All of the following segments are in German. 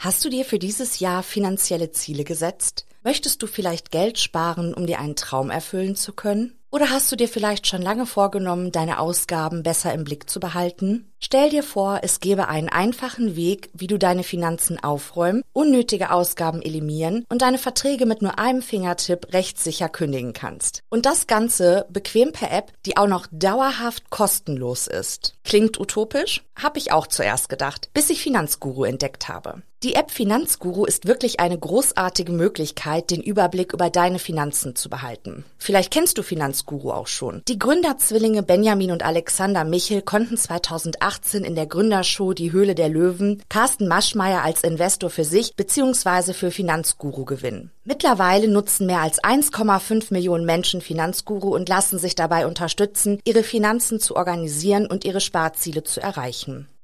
Hast du dir für dieses Jahr finanzielle Ziele gesetzt? Möchtest du vielleicht Geld sparen, um dir einen Traum erfüllen zu können? Oder hast du dir vielleicht schon lange vorgenommen, deine Ausgaben besser im Blick zu behalten? Stell dir vor, es gäbe einen einfachen Weg, wie du deine Finanzen aufräumen, unnötige Ausgaben eliminieren und deine Verträge mit nur einem Fingertipp rechtssicher kündigen kannst. Und das Ganze bequem per App, die auch noch dauerhaft kostenlos ist. Klingt utopisch? Hab ich auch zuerst gedacht, bis ich Finanzguru entdeckt habe. Die App Finanzguru ist wirklich eine großartige Möglichkeit, den Überblick über deine Finanzen zu behalten. Vielleicht kennst du Finanzguru auch schon. Die Gründerzwillinge Benjamin und Alexander Michel konnten 2018 in der Gründershow Die Höhle der Löwen Carsten Maschmeyer als Investor für sich bzw. für Finanzguru gewinnen. Mittlerweile nutzen mehr als 1,5 Millionen Menschen Finanzguru und lassen sich dabei unterstützen, ihre Finanzen zu organisieren und ihre Sparziele zu erreichen.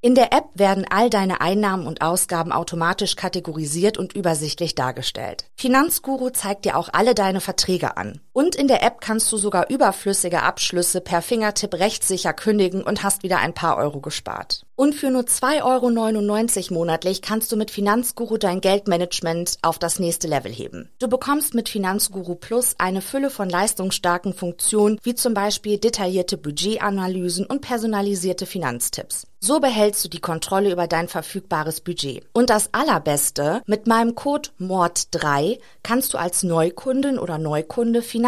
In der App werden all deine Einnahmen und Ausgaben automatisch kategorisiert und übersichtlich dargestellt. Finanzguru zeigt dir auch alle deine Verträge an. Und in der App kannst du sogar überflüssige Abschlüsse per Fingertipp rechtssicher kündigen und hast wieder ein paar Euro gespart. Und für nur 2,99 Euro monatlich kannst du mit Finanzguru dein Geldmanagement auf das nächste Level heben. Du bekommst mit Finanzguru Plus eine Fülle von leistungsstarken Funktionen, wie zum Beispiel detaillierte Budgetanalysen und personalisierte Finanztipps. So behältst du die Kontrolle über dein verfügbares Budget. Und das Allerbeste, mit meinem Code MORD3 kannst du als Neukundin oder Neukunde Finanzguru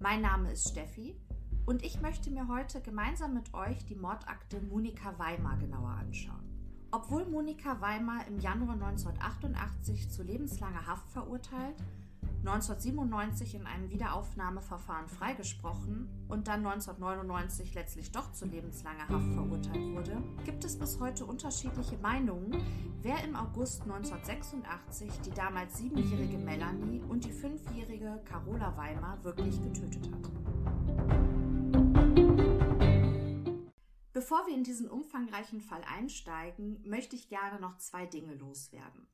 Mein Name ist Steffi und ich möchte mir heute gemeinsam mit euch die Mordakte Monika Weimar genauer anschauen. Obwohl Monika Weimar im Januar 1988 zu lebenslanger Haft verurteilt, 1997 in einem Wiederaufnahmeverfahren freigesprochen und dann 1999 letztlich doch zu lebenslanger Haft verurteilt wurde, gibt es bis heute unterschiedliche Meinungen, wer im August 1986 die damals siebenjährige Melanie und die fünfjährige Carola Weimar wirklich getötet hat. Bevor wir in diesen umfangreichen Fall einsteigen, möchte ich gerne noch zwei Dinge loswerden.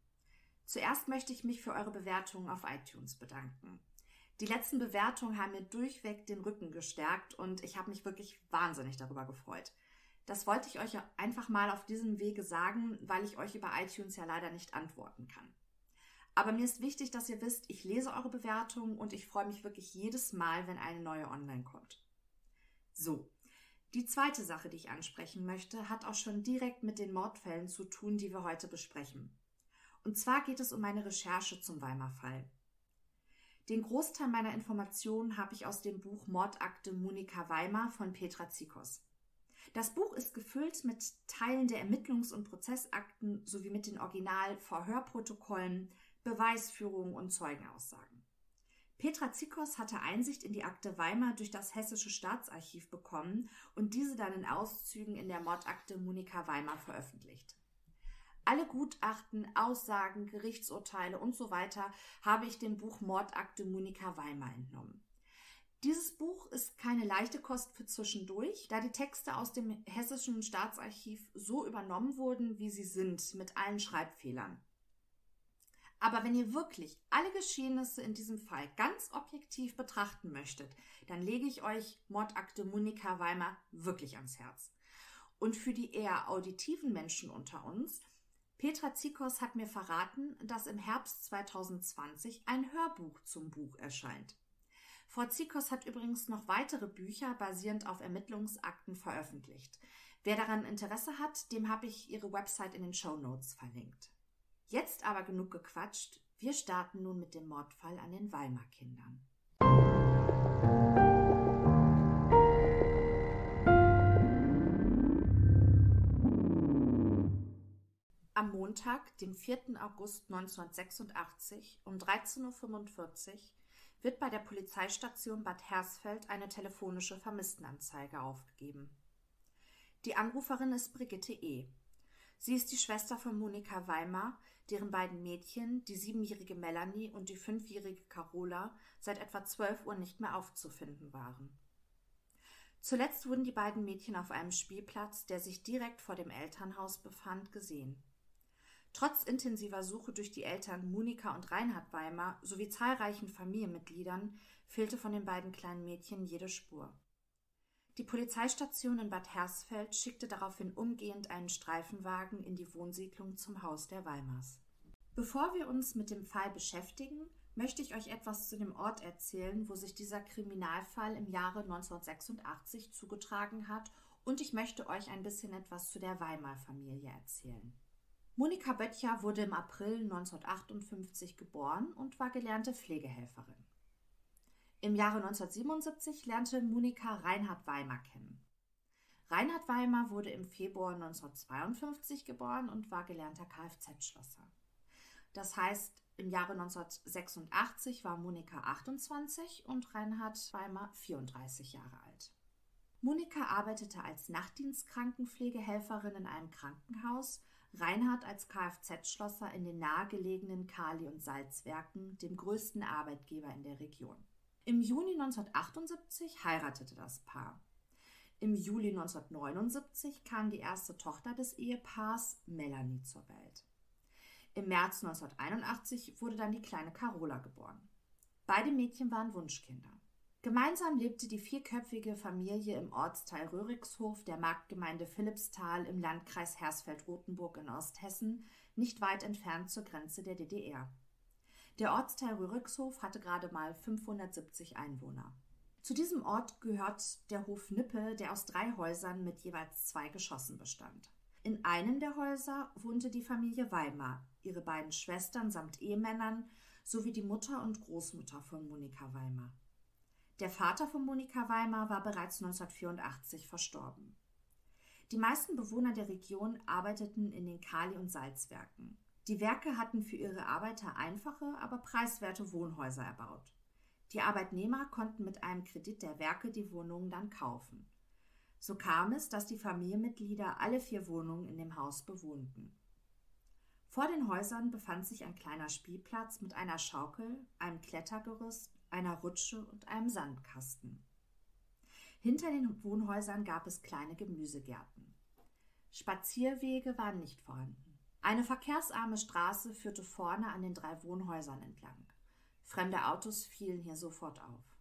Zuerst möchte ich mich für eure Bewertungen auf iTunes bedanken. Die letzten Bewertungen haben mir durchweg den Rücken gestärkt und ich habe mich wirklich wahnsinnig darüber gefreut. Das wollte ich euch einfach mal auf diesem Wege sagen, weil ich euch über iTunes ja leider nicht antworten kann. Aber mir ist wichtig, dass ihr wisst, ich lese eure Bewertungen und ich freue mich wirklich jedes Mal, wenn eine neue online kommt. So, die zweite Sache, die ich ansprechen möchte, hat auch schon direkt mit den Mordfällen zu tun, die wir heute besprechen. Und zwar geht es um meine Recherche zum Weimar-Fall. Den Großteil meiner Informationen habe ich aus dem Buch Mordakte Monika Weimar von Petra Zikos. Das Buch ist gefüllt mit Teilen der Ermittlungs- und Prozessakten sowie mit den Original-Verhörprotokollen, Beweisführungen und Zeugenaussagen. Petra Zikos hatte Einsicht in die Akte Weimar durch das Hessische Staatsarchiv bekommen und diese dann in Auszügen in der Mordakte Monika Weimar veröffentlicht. Alle Gutachten, Aussagen, Gerichtsurteile und so weiter habe ich dem Buch Mordakte Monika Weimar entnommen. Dieses Buch ist keine leichte Kost für zwischendurch, da die Texte aus dem Hessischen Staatsarchiv so übernommen wurden, wie sie sind, mit allen Schreibfehlern. Aber wenn ihr wirklich alle Geschehnisse in diesem Fall ganz objektiv betrachten möchtet, dann lege ich euch Mordakte Monika Weimar wirklich ans Herz. Und für die eher auditiven Menschen unter uns, Petra Zikos hat mir verraten, dass im Herbst 2020 ein Hörbuch zum Buch erscheint. Frau Zikos hat übrigens noch weitere Bücher basierend auf Ermittlungsakten veröffentlicht. Wer daran Interesse hat, dem habe ich ihre Website in den Show Notes verlinkt. Jetzt aber genug gequatscht. Wir starten nun mit dem Mordfall an den Weimar Am Montag, dem 4. August 1986 um 13.45 Uhr wird bei der Polizeistation Bad Hersfeld eine telefonische Vermisstenanzeige aufgegeben. Die Anruferin ist Brigitte E. Sie ist die Schwester von Monika Weimar, deren beiden Mädchen, die siebenjährige Melanie und die fünfjährige Carola, seit etwa zwölf Uhr nicht mehr aufzufinden waren. Zuletzt wurden die beiden Mädchen auf einem Spielplatz, der sich direkt vor dem Elternhaus befand, gesehen. Trotz intensiver Suche durch die Eltern Monika und Reinhard Weimar sowie zahlreichen Familienmitgliedern fehlte von den beiden kleinen Mädchen jede Spur. Die Polizeistation in Bad Hersfeld schickte daraufhin umgehend einen Streifenwagen in die Wohnsiedlung zum Haus der Weimars. Bevor wir uns mit dem Fall beschäftigen, möchte ich euch etwas zu dem Ort erzählen, wo sich dieser Kriminalfall im Jahre 1986 zugetragen hat und ich möchte euch ein bisschen etwas zu der Weimar-Familie erzählen. Monika Böttcher wurde im April 1958 geboren und war gelernte Pflegehelferin. Im Jahre 1977 lernte Monika Reinhard Weimar kennen. Reinhard Weimar wurde im Februar 1952 geboren und war gelernter Kfz-Schlosser. Das heißt, im Jahre 1986 war Monika 28 und Reinhard Weimar 34 Jahre alt. Monika arbeitete als Nachtdienstkrankenpflegehelferin in einem Krankenhaus, Reinhard als Kfz-Schlosser in den nahegelegenen Kali- und Salzwerken, dem größten Arbeitgeber in der Region. Im Juni 1978 heiratete das Paar. Im Juli 1979 kam die erste Tochter des Ehepaars, Melanie, zur Welt. Im März 1981 wurde dann die kleine Carola geboren. Beide Mädchen waren Wunschkinder. Gemeinsam lebte die vierköpfige Familie im Ortsteil Röhrigshof der Marktgemeinde Philippsthal im Landkreis Hersfeld-Rotenburg in Osthessen, nicht weit entfernt zur Grenze der DDR. Der Ortsteil Rürikshof hatte gerade mal 570 Einwohner. Zu diesem Ort gehört der Hof Nippe, der aus drei Häusern mit jeweils zwei Geschossen bestand. In einem der Häuser wohnte die Familie Weimar, ihre beiden Schwestern samt Ehemännern sowie die Mutter und Großmutter von Monika Weimar. Der Vater von Monika Weimar war bereits 1984 verstorben. Die meisten Bewohner der Region arbeiteten in den Kali- und Salzwerken. Die Werke hatten für ihre Arbeiter einfache, aber preiswerte Wohnhäuser erbaut. Die Arbeitnehmer konnten mit einem Kredit der Werke die Wohnungen dann kaufen. So kam es, dass die Familienmitglieder alle vier Wohnungen in dem Haus bewohnten. Vor den Häusern befand sich ein kleiner Spielplatz mit einer Schaukel, einem Klettergerüst, einer Rutsche und einem Sandkasten. Hinter den Wohnhäusern gab es kleine Gemüsegärten. Spazierwege waren nicht vorhanden. Eine verkehrsarme Straße führte vorne an den drei Wohnhäusern entlang. Fremde Autos fielen hier sofort auf.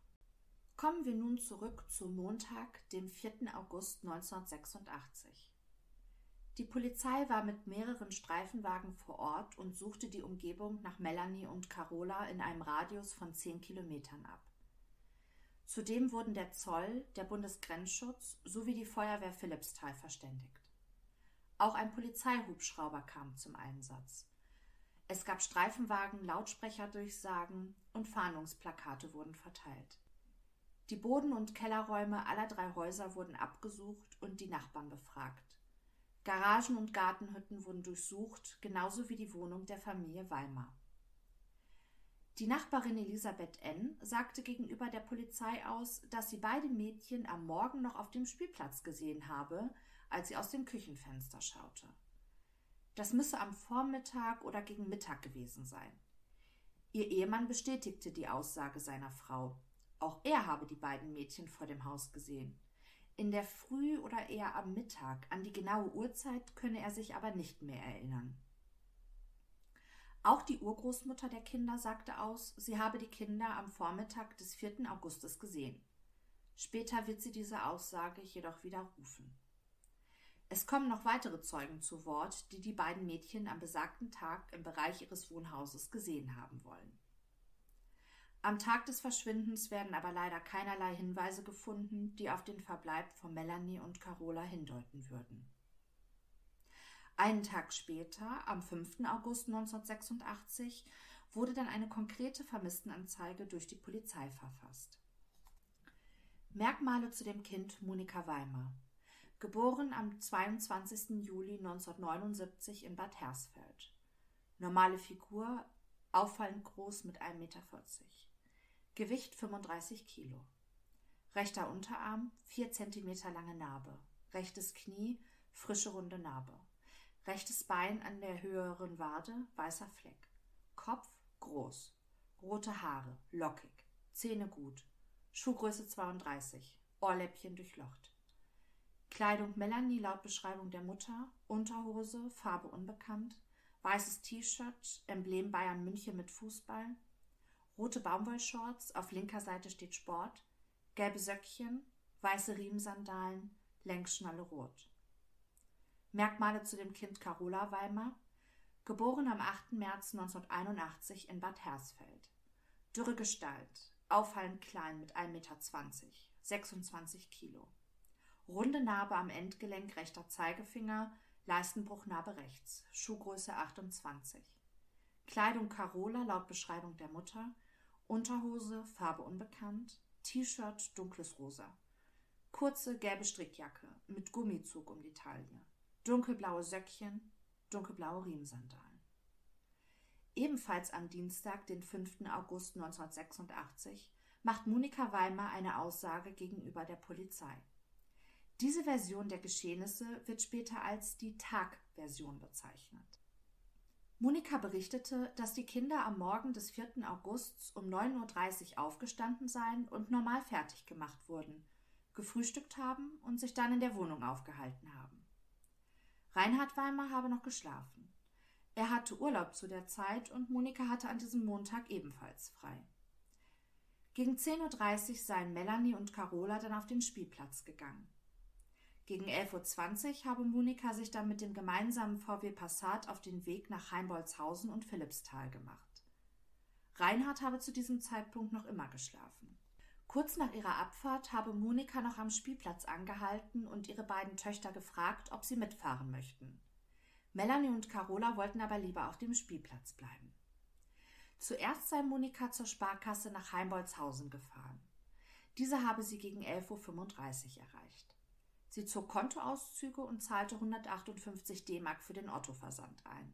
Kommen wir nun zurück zum Montag, dem 4. August 1986. Die Polizei war mit mehreren Streifenwagen vor Ort und suchte die Umgebung nach Melanie und Carola in einem Radius von zehn Kilometern ab. Zudem wurden der Zoll, der Bundesgrenzschutz sowie die Feuerwehr Philippsthal verständigt. Auch ein Polizeihubschrauber kam zum Einsatz. Es gab Streifenwagen, Lautsprecherdurchsagen und Fahndungsplakate wurden verteilt. Die Boden- und Kellerräume aller drei Häuser wurden abgesucht und die Nachbarn befragt. Garagen und Gartenhütten wurden durchsucht, genauso wie die Wohnung der Familie Weimar. Die Nachbarin Elisabeth N. sagte gegenüber der Polizei aus, dass sie beide Mädchen am Morgen noch auf dem Spielplatz gesehen habe, als sie aus dem Küchenfenster schaute. Das müsse am Vormittag oder gegen Mittag gewesen sein. Ihr Ehemann bestätigte die Aussage seiner Frau. Auch er habe die beiden Mädchen vor dem Haus gesehen. In der Früh oder eher am Mittag, an die genaue Uhrzeit könne er sich aber nicht mehr erinnern. Auch die Urgroßmutter der Kinder sagte aus, sie habe die Kinder am Vormittag des 4. Augustes gesehen. Später wird sie diese Aussage jedoch widerrufen. Es kommen noch weitere Zeugen zu Wort, die die beiden Mädchen am besagten Tag im Bereich ihres Wohnhauses gesehen haben wollen. Am Tag des Verschwindens werden aber leider keinerlei Hinweise gefunden, die auf den Verbleib von Melanie und Carola hindeuten würden. Einen Tag später, am 5. August 1986, wurde dann eine konkrete Vermisstenanzeige durch die Polizei verfasst. Merkmale zu dem Kind Monika Weimer. Geboren am 22. Juli 1979 in Bad Hersfeld. Normale Figur, auffallend groß mit 1,40 Meter. Gewicht 35 Kilo. Rechter Unterarm, 4 cm lange Narbe. Rechtes Knie, frische runde Narbe. Rechtes Bein an der höheren Wade, weißer Fleck. Kopf groß. Rote Haare, lockig. Zähne gut. Schuhgröße 32. Ohrläppchen durchlocht. Kleidung Melanie laut Beschreibung der Mutter. Unterhose, Farbe unbekannt. Weißes T-Shirt, Emblem Bayern München mit Fußball. Rote Baumwollshorts, auf linker Seite steht Sport. Gelbe Söckchen, weiße Riemensandalen, Längsschnalle rot. Merkmale zu dem Kind Carola Weimar, geboren am 8. März 1981 in Bad Hersfeld. Dürre Gestalt, auffallend klein mit 1,20 Meter, 26 Kilo. Runde Narbe am Endgelenk rechter Zeigefinger, Leistenbruchnarbe rechts, Schuhgröße 28. Kleidung Carola laut Beschreibung der Mutter, Unterhose, Farbe unbekannt, T-Shirt dunkles Rosa. Kurze gelbe Strickjacke mit Gummizug um die Taille dunkelblaue Söckchen, dunkelblaue Riemensandalen. Ebenfalls am Dienstag, den 5. August 1986, macht Monika Weimar eine Aussage gegenüber der Polizei. Diese Version der Geschehnisse wird später als die Tag-Version bezeichnet. Monika berichtete, dass die Kinder am Morgen des 4. Augusts um 9.30 Uhr aufgestanden seien und normal fertig gemacht wurden, gefrühstückt haben und sich dann in der Wohnung aufgehalten haben. Reinhard Weimar habe noch geschlafen. Er hatte Urlaub zu der Zeit und Monika hatte an diesem Montag ebenfalls frei. Gegen 10.30 Uhr seien Melanie und Carola dann auf den Spielplatz gegangen. Gegen 11.20 Uhr habe Monika sich dann mit dem gemeinsamen VW Passat auf den Weg nach Heimbolzhausen und Philippsthal gemacht. Reinhard habe zu diesem Zeitpunkt noch immer geschlafen. Kurz nach ihrer Abfahrt habe Monika noch am Spielplatz angehalten und ihre beiden Töchter gefragt, ob sie mitfahren möchten. Melanie und Carola wollten aber lieber auf dem Spielplatz bleiben. Zuerst sei Monika zur Sparkasse nach Heimbolzhausen gefahren. Diese habe sie gegen 11.35 Uhr erreicht. Sie zog Kontoauszüge und zahlte 158 D-Mark für den Ottoversand ein.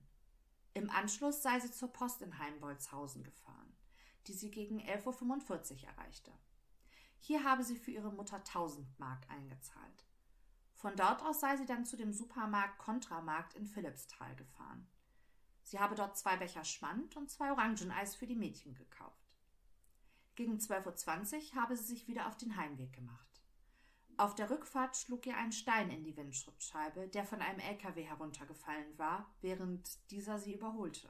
Im Anschluss sei sie zur Post in Heimbolzhausen gefahren, die sie gegen 11.45 Uhr erreichte. Hier habe sie für ihre Mutter 1000 Mark eingezahlt. Von dort aus sei sie dann zu dem Supermarkt Kontramarkt in Philippsthal gefahren. Sie habe dort zwei Becher Schmand und zwei Orangeneis für die Mädchen gekauft. Gegen 12.20 Uhr habe sie sich wieder auf den Heimweg gemacht. Auf der Rückfahrt schlug ihr ein Stein in die Windschutzscheibe, der von einem LKW heruntergefallen war, während dieser sie überholte.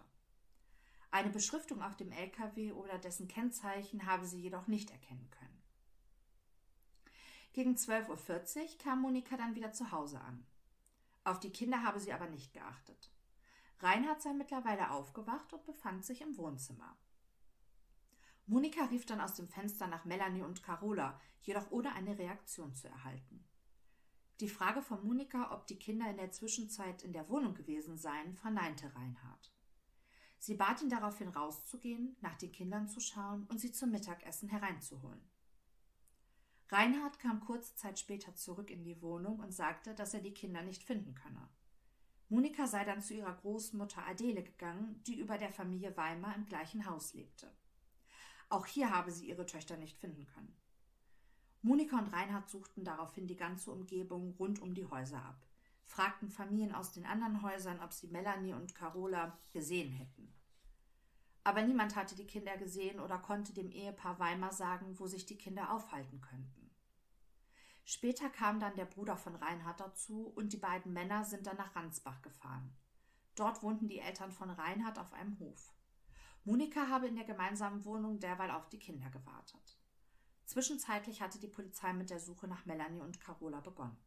Eine Beschriftung auf dem LKW oder dessen Kennzeichen habe sie jedoch nicht erkennen können. Gegen 12.40 Uhr kam Monika dann wieder zu Hause an. Auf die Kinder habe sie aber nicht geachtet. Reinhard sei mittlerweile aufgewacht und befand sich im Wohnzimmer. Monika rief dann aus dem Fenster nach Melanie und Carola, jedoch ohne eine Reaktion zu erhalten. Die Frage von Monika, ob die Kinder in der Zwischenzeit in der Wohnung gewesen seien, verneinte Reinhard. Sie bat ihn daraufhin rauszugehen, nach den Kindern zu schauen und sie zum Mittagessen hereinzuholen. Reinhard kam kurze Zeit später zurück in die Wohnung und sagte, dass er die Kinder nicht finden könne. Monika sei dann zu ihrer Großmutter Adele gegangen, die über der Familie Weimar im gleichen Haus lebte. Auch hier habe sie ihre Töchter nicht finden können. Monika und Reinhard suchten daraufhin die ganze Umgebung rund um die Häuser ab, fragten Familien aus den anderen Häusern, ob sie Melanie und Carola gesehen hätten. Aber niemand hatte die Kinder gesehen oder konnte dem Ehepaar Weimar sagen, wo sich die Kinder aufhalten könnten. Später kam dann der Bruder von Reinhard dazu und die beiden Männer sind dann nach Ransbach gefahren. Dort wohnten die Eltern von Reinhard auf einem Hof. Monika habe in der gemeinsamen Wohnung derweil auf die Kinder gewartet. Zwischenzeitlich hatte die Polizei mit der Suche nach Melanie und Carola begonnen.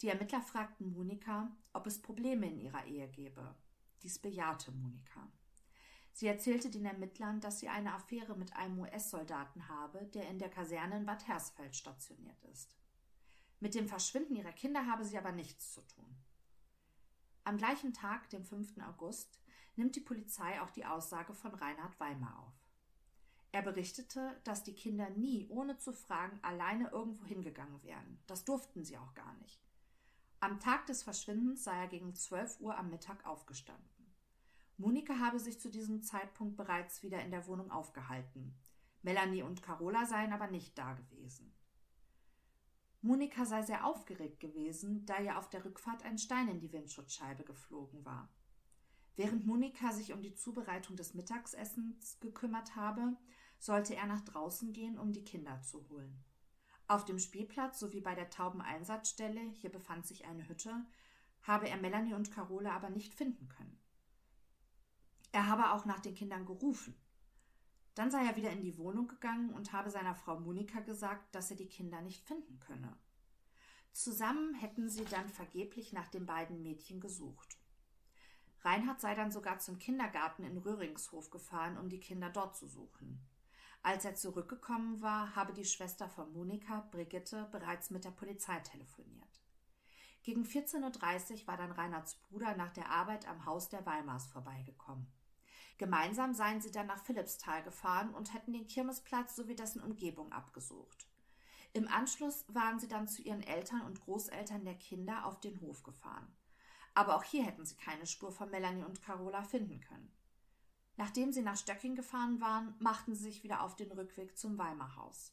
Die Ermittler fragten Monika, ob es Probleme in ihrer Ehe gebe. Dies bejahte Monika. Sie erzählte den Ermittlern, dass sie eine Affäre mit einem US-Soldaten habe, der in der Kaserne in Bad Hersfeld stationiert ist. Mit dem Verschwinden ihrer Kinder habe sie aber nichts zu tun. Am gleichen Tag, dem 5. August, nimmt die Polizei auch die Aussage von Reinhard Weimar auf. Er berichtete, dass die Kinder nie, ohne zu fragen, alleine irgendwo hingegangen wären. Das durften sie auch gar nicht. Am Tag des Verschwindens sei er gegen 12 Uhr am Mittag aufgestanden. Monika habe sich zu diesem Zeitpunkt bereits wieder in der Wohnung aufgehalten. Melanie und Carola seien aber nicht da gewesen. Monika sei sehr aufgeregt gewesen, da ihr auf der Rückfahrt ein Stein in die Windschutzscheibe geflogen war. Während Monika sich um die Zubereitung des Mittagsessens gekümmert habe, sollte er nach draußen gehen, um die Kinder zu holen. Auf dem Spielplatz sowie bei der Taubeneinsatzstelle, hier befand sich eine Hütte, habe er Melanie und Carola aber nicht finden können. Er habe auch nach den Kindern gerufen. Dann sei er wieder in die Wohnung gegangen und habe seiner Frau Monika gesagt, dass er die Kinder nicht finden könne. Zusammen hätten sie dann vergeblich nach den beiden Mädchen gesucht. Reinhard sei dann sogar zum Kindergarten in Röhringshof gefahren, um die Kinder dort zu suchen. Als er zurückgekommen war, habe die Schwester von Monika, Brigitte, bereits mit der Polizei telefoniert. Gegen 14.30 Uhr war dann Reinhards Bruder nach der Arbeit am Haus der Weimars vorbeigekommen. Gemeinsam seien sie dann nach Philippsthal gefahren und hätten den Kirmesplatz sowie dessen Umgebung abgesucht. Im Anschluss waren sie dann zu ihren Eltern und Großeltern der Kinder auf den Hof gefahren. Aber auch hier hätten sie keine Spur von Melanie und Carola finden können. Nachdem sie nach Stöcking gefahren waren, machten sie sich wieder auf den Rückweg zum Weimarhaus.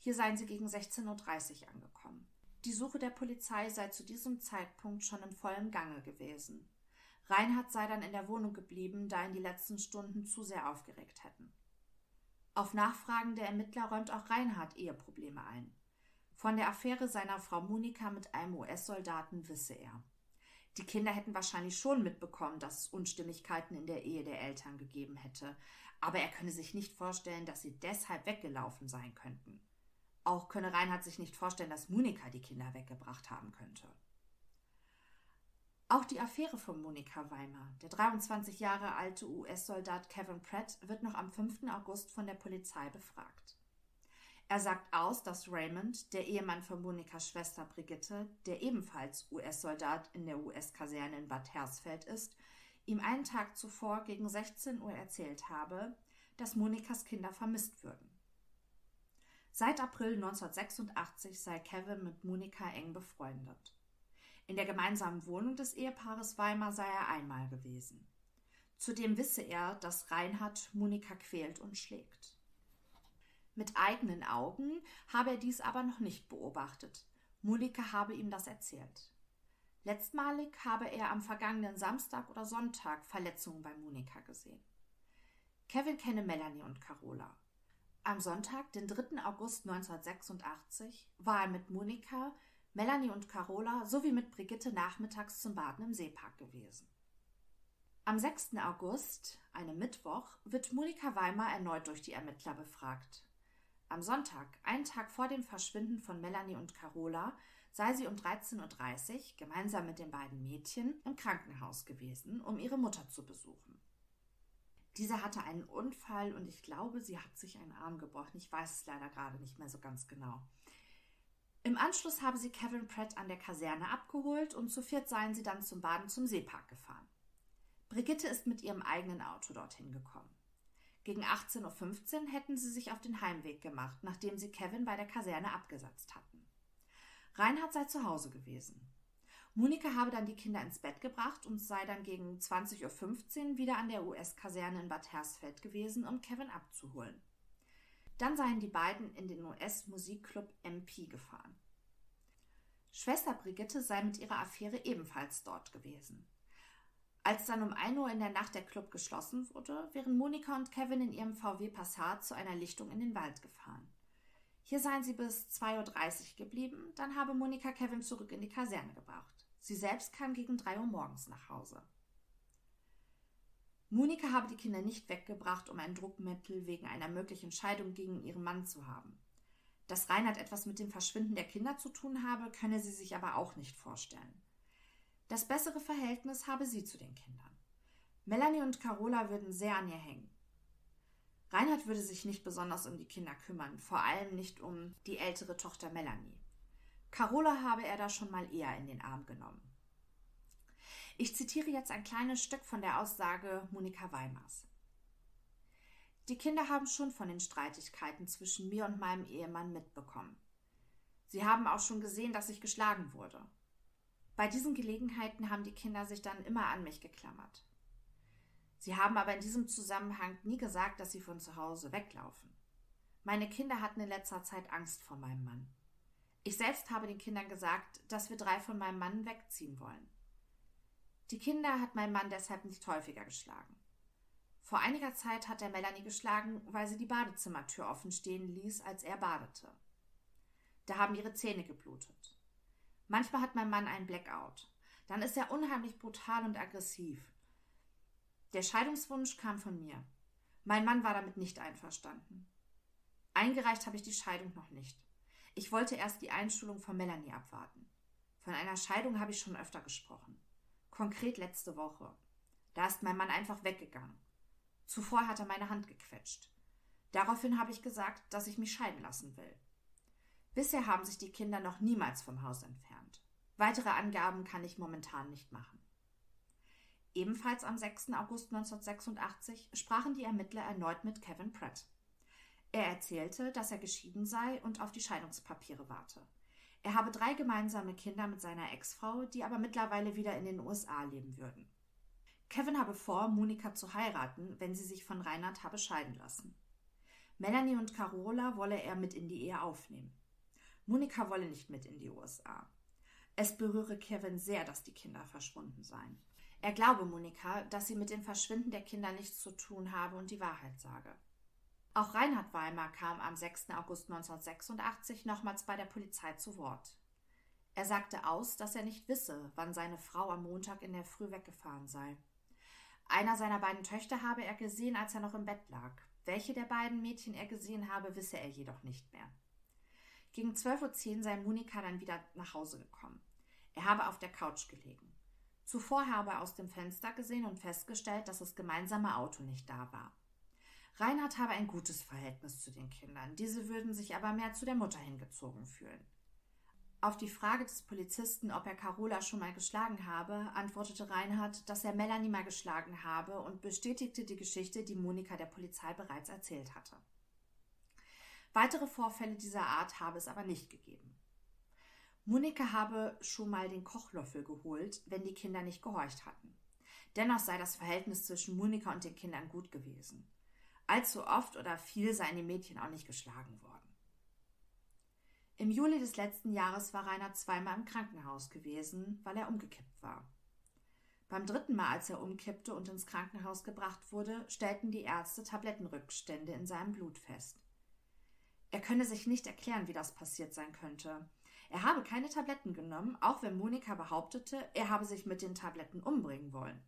Hier seien sie gegen 16.30 Uhr angekommen. Die Suche der Polizei sei zu diesem Zeitpunkt schon in vollem Gange gewesen. Reinhard sei dann in der Wohnung geblieben, da ihn die letzten Stunden zu sehr aufgeregt hätten. Auf Nachfragen der Ermittler räumt auch Reinhard Eheprobleme ein. Von der Affäre seiner Frau Monika mit einem US-Soldaten wisse er. Die Kinder hätten wahrscheinlich schon mitbekommen, dass es Unstimmigkeiten in der Ehe der Eltern gegeben hätte, aber er könne sich nicht vorstellen, dass sie deshalb weggelaufen sein könnten. Auch könne Reinhard sich nicht vorstellen, dass Monika die Kinder weggebracht haben könnte. Auch die Affäre von Monika Weimar, der 23 Jahre alte US-Soldat Kevin Pratt, wird noch am 5. August von der Polizei befragt. Er sagt aus, dass Raymond, der Ehemann von Monikas Schwester Brigitte, der ebenfalls US-Soldat in der US-Kaserne in Bad Hersfeld ist, ihm einen Tag zuvor gegen 16 Uhr erzählt habe, dass Monikas Kinder vermisst würden. Seit April 1986 sei Kevin mit Monika eng befreundet. In der gemeinsamen Wohnung des Ehepaares Weimar sei er einmal gewesen. Zudem wisse er, dass Reinhard Monika quält und schlägt. Mit eigenen Augen habe er dies aber noch nicht beobachtet. Monika habe ihm das erzählt. Letztmalig habe er am vergangenen Samstag oder Sonntag Verletzungen bei Monika gesehen. Kevin kenne Melanie und Carola. Am Sonntag, den 3. August 1986, war er mit Monika, Melanie und Carola sowie mit Brigitte nachmittags zum Baden im Seepark gewesen. Am 6. August, einem Mittwoch, wird Monika Weimar erneut durch die Ermittler befragt. Am Sonntag, einen Tag vor dem Verschwinden von Melanie und Carola, sei sie um 13.30 Uhr gemeinsam mit den beiden Mädchen im Krankenhaus gewesen, um ihre Mutter zu besuchen. Diese hatte einen Unfall und ich glaube, sie hat sich einen Arm gebrochen. Ich weiß es leider gerade nicht mehr so ganz genau. Im Anschluss habe sie Kevin Pratt an der Kaserne abgeholt und zu viert seien sie dann zum Baden zum Seepark gefahren. Brigitte ist mit ihrem eigenen Auto dorthin gekommen. Gegen 18.15 Uhr hätten sie sich auf den Heimweg gemacht, nachdem sie Kevin bei der Kaserne abgesetzt hatten. Reinhard sei zu Hause gewesen. Monika habe dann die Kinder ins Bett gebracht und sei dann gegen 20.15 Uhr wieder an der US-Kaserne in Bad Hersfeld gewesen, um Kevin abzuholen. Dann seien die beiden in den US-Musikclub MP gefahren. Schwester Brigitte sei mit ihrer Affäre ebenfalls dort gewesen. Als dann um 1 Uhr in der Nacht der Club geschlossen wurde, wären Monika und Kevin in ihrem VW Passat zu einer Lichtung in den Wald gefahren. Hier seien sie bis 2.30 Uhr geblieben, dann habe Monika Kevin zurück in die Kaserne gebracht. Sie selbst kam gegen 3 Uhr morgens nach Hause. Monika habe die Kinder nicht weggebracht, um ein Druckmittel wegen einer möglichen Scheidung gegen ihren Mann zu haben. Dass Reinhard etwas mit dem Verschwinden der Kinder zu tun habe, könne sie sich aber auch nicht vorstellen. Das bessere Verhältnis habe sie zu den Kindern. Melanie und Carola würden sehr an ihr hängen. Reinhard würde sich nicht besonders um die Kinder kümmern, vor allem nicht um die ältere Tochter Melanie. Carola habe er da schon mal eher in den Arm genommen. Ich zitiere jetzt ein kleines Stück von der Aussage Monika Weimers. Die Kinder haben schon von den Streitigkeiten zwischen mir und meinem Ehemann mitbekommen. Sie haben auch schon gesehen, dass ich geschlagen wurde. Bei diesen Gelegenheiten haben die Kinder sich dann immer an mich geklammert. Sie haben aber in diesem Zusammenhang nie gesagt, dass sie von zu Hause weglaufen. Meine Kinder hatten in letzter Zeit Angst vor meinem Mann. Ich selbst habe den Kindern gesagt, dass wir drei von meinem Mann wegziehen wollen. Die Kinder hat mein Mann deshalb nicht häufiger geschlagen. Vor einiger Zeit hat er Melanie geschlagen, weil sie die Badezimmertür offen stehen ließ, als er badete. Da haben ihre Zähne geblutet. Manchmal hat mein Mann einen Blackout. Dann ist er unheimlich brutal und aggressiv. Der Scheidungswunsch kam von mir. Mein Mann war damit nicht einverstanden. Eingereicht habe ich die Scheidung noch nicht. Ich wollte erst die Einschulung von Melanie abwarten. Von einer Scheidung habe ich schon öfter gesprochen. Konkret letzte Woche. Da ist mein Mann einfach weggegangen. Zuvor hat er meine Hand gequetscht. Daraufhin habe ich gesagt, dass ich mich scheiden lassen will. Bisher haben sich die Kinder noch niemals vom Haus entfernt. Weitere Angaben kann ich momentan nicht machen. Ebenfalls am 6. August 1986 sprachen die Ermittler erneut mit Kevin Pratt. Er erzählte, dass er geschieden sei und auf die Scheidungspapiere warte. Er habe drei gemeinsame Kinder mit seiner Ex-Frau, die aber mittlerweile wieder in den USA leben würden. Kevin habe vor, Monika zu heiraten, wenn sie sich von Reinhard habe scheiden lassen. Melanie und Carola wolle er mit in die Ehe aufnehmen. Monika wolle nicht mit in die USA. Es berühre Kevin sehr, dass die Kinder verschwunden seien. Er glaube Monika, dass sie mit dem Verschwinden der Kinder nichts zu tun habe und die Wahrheit sage. Auch Reinhard Weimar kam am 6. August 1986 nochmals bei der Polizei zu Wort. Er sagte aus, dass er nicht wisse, wann seine Frau am Montag in der Früh weggefahren sei. Einer seiner beiden Töchter habe er gesehen, als er noch im Bett lag. Welche der beiden Mädchen er gesehen habe, wisse er jedoch nicht mehr. Gegen 12.10 Uhr sei Monika dann wieder nach Hause gekommen. Er habe auf der Couch gelegen. Zuvor habe er aus dem Fenster gesehen und festgestellt, dass das gemeinsame Auto nicht da war. Reinhard habe ein gutes Verhältnis zu den Kindern, diese würden sich aber mehr zu der Mutter hingezogen fühlen. Auf die Frage des Polizisten, ob er Carola schon mal geschlagen habe, antwortete Reinhard, dass er Melanie mal geschlagen habe und bestätigte die Geschichte, die Monika der Polizei bereits erzählt hatte. Weitere Vorfälle dieser Art habe es aber nicht gegeben. Monika habe schon mal den Kochlöffel geholt, wenn die Kinder nicht gehorcht hatten. Dennoch sei das Verhältnis zwischen Monika und den Kindern gut gewesen. Allzu oft oder viel seien die Mädchen auch nicht geschlagen worden. Im Juli des letzten Jahres war Rainer zweimal im Krankenhaus gewesen, weil er umgekippt war. Beim dritten Mal, als er umkippte und ins Krankenhaus gebracht wurde, stellten die Ärzte Tablettenrückstände in seinem Blut fest. Er könne sich nicht erklären, wie das passiert sein könnte. Er habe keine Tabletten genommen, auch wenn Monika behauptete, er habe sich mit den Tabletten umbringen wollen.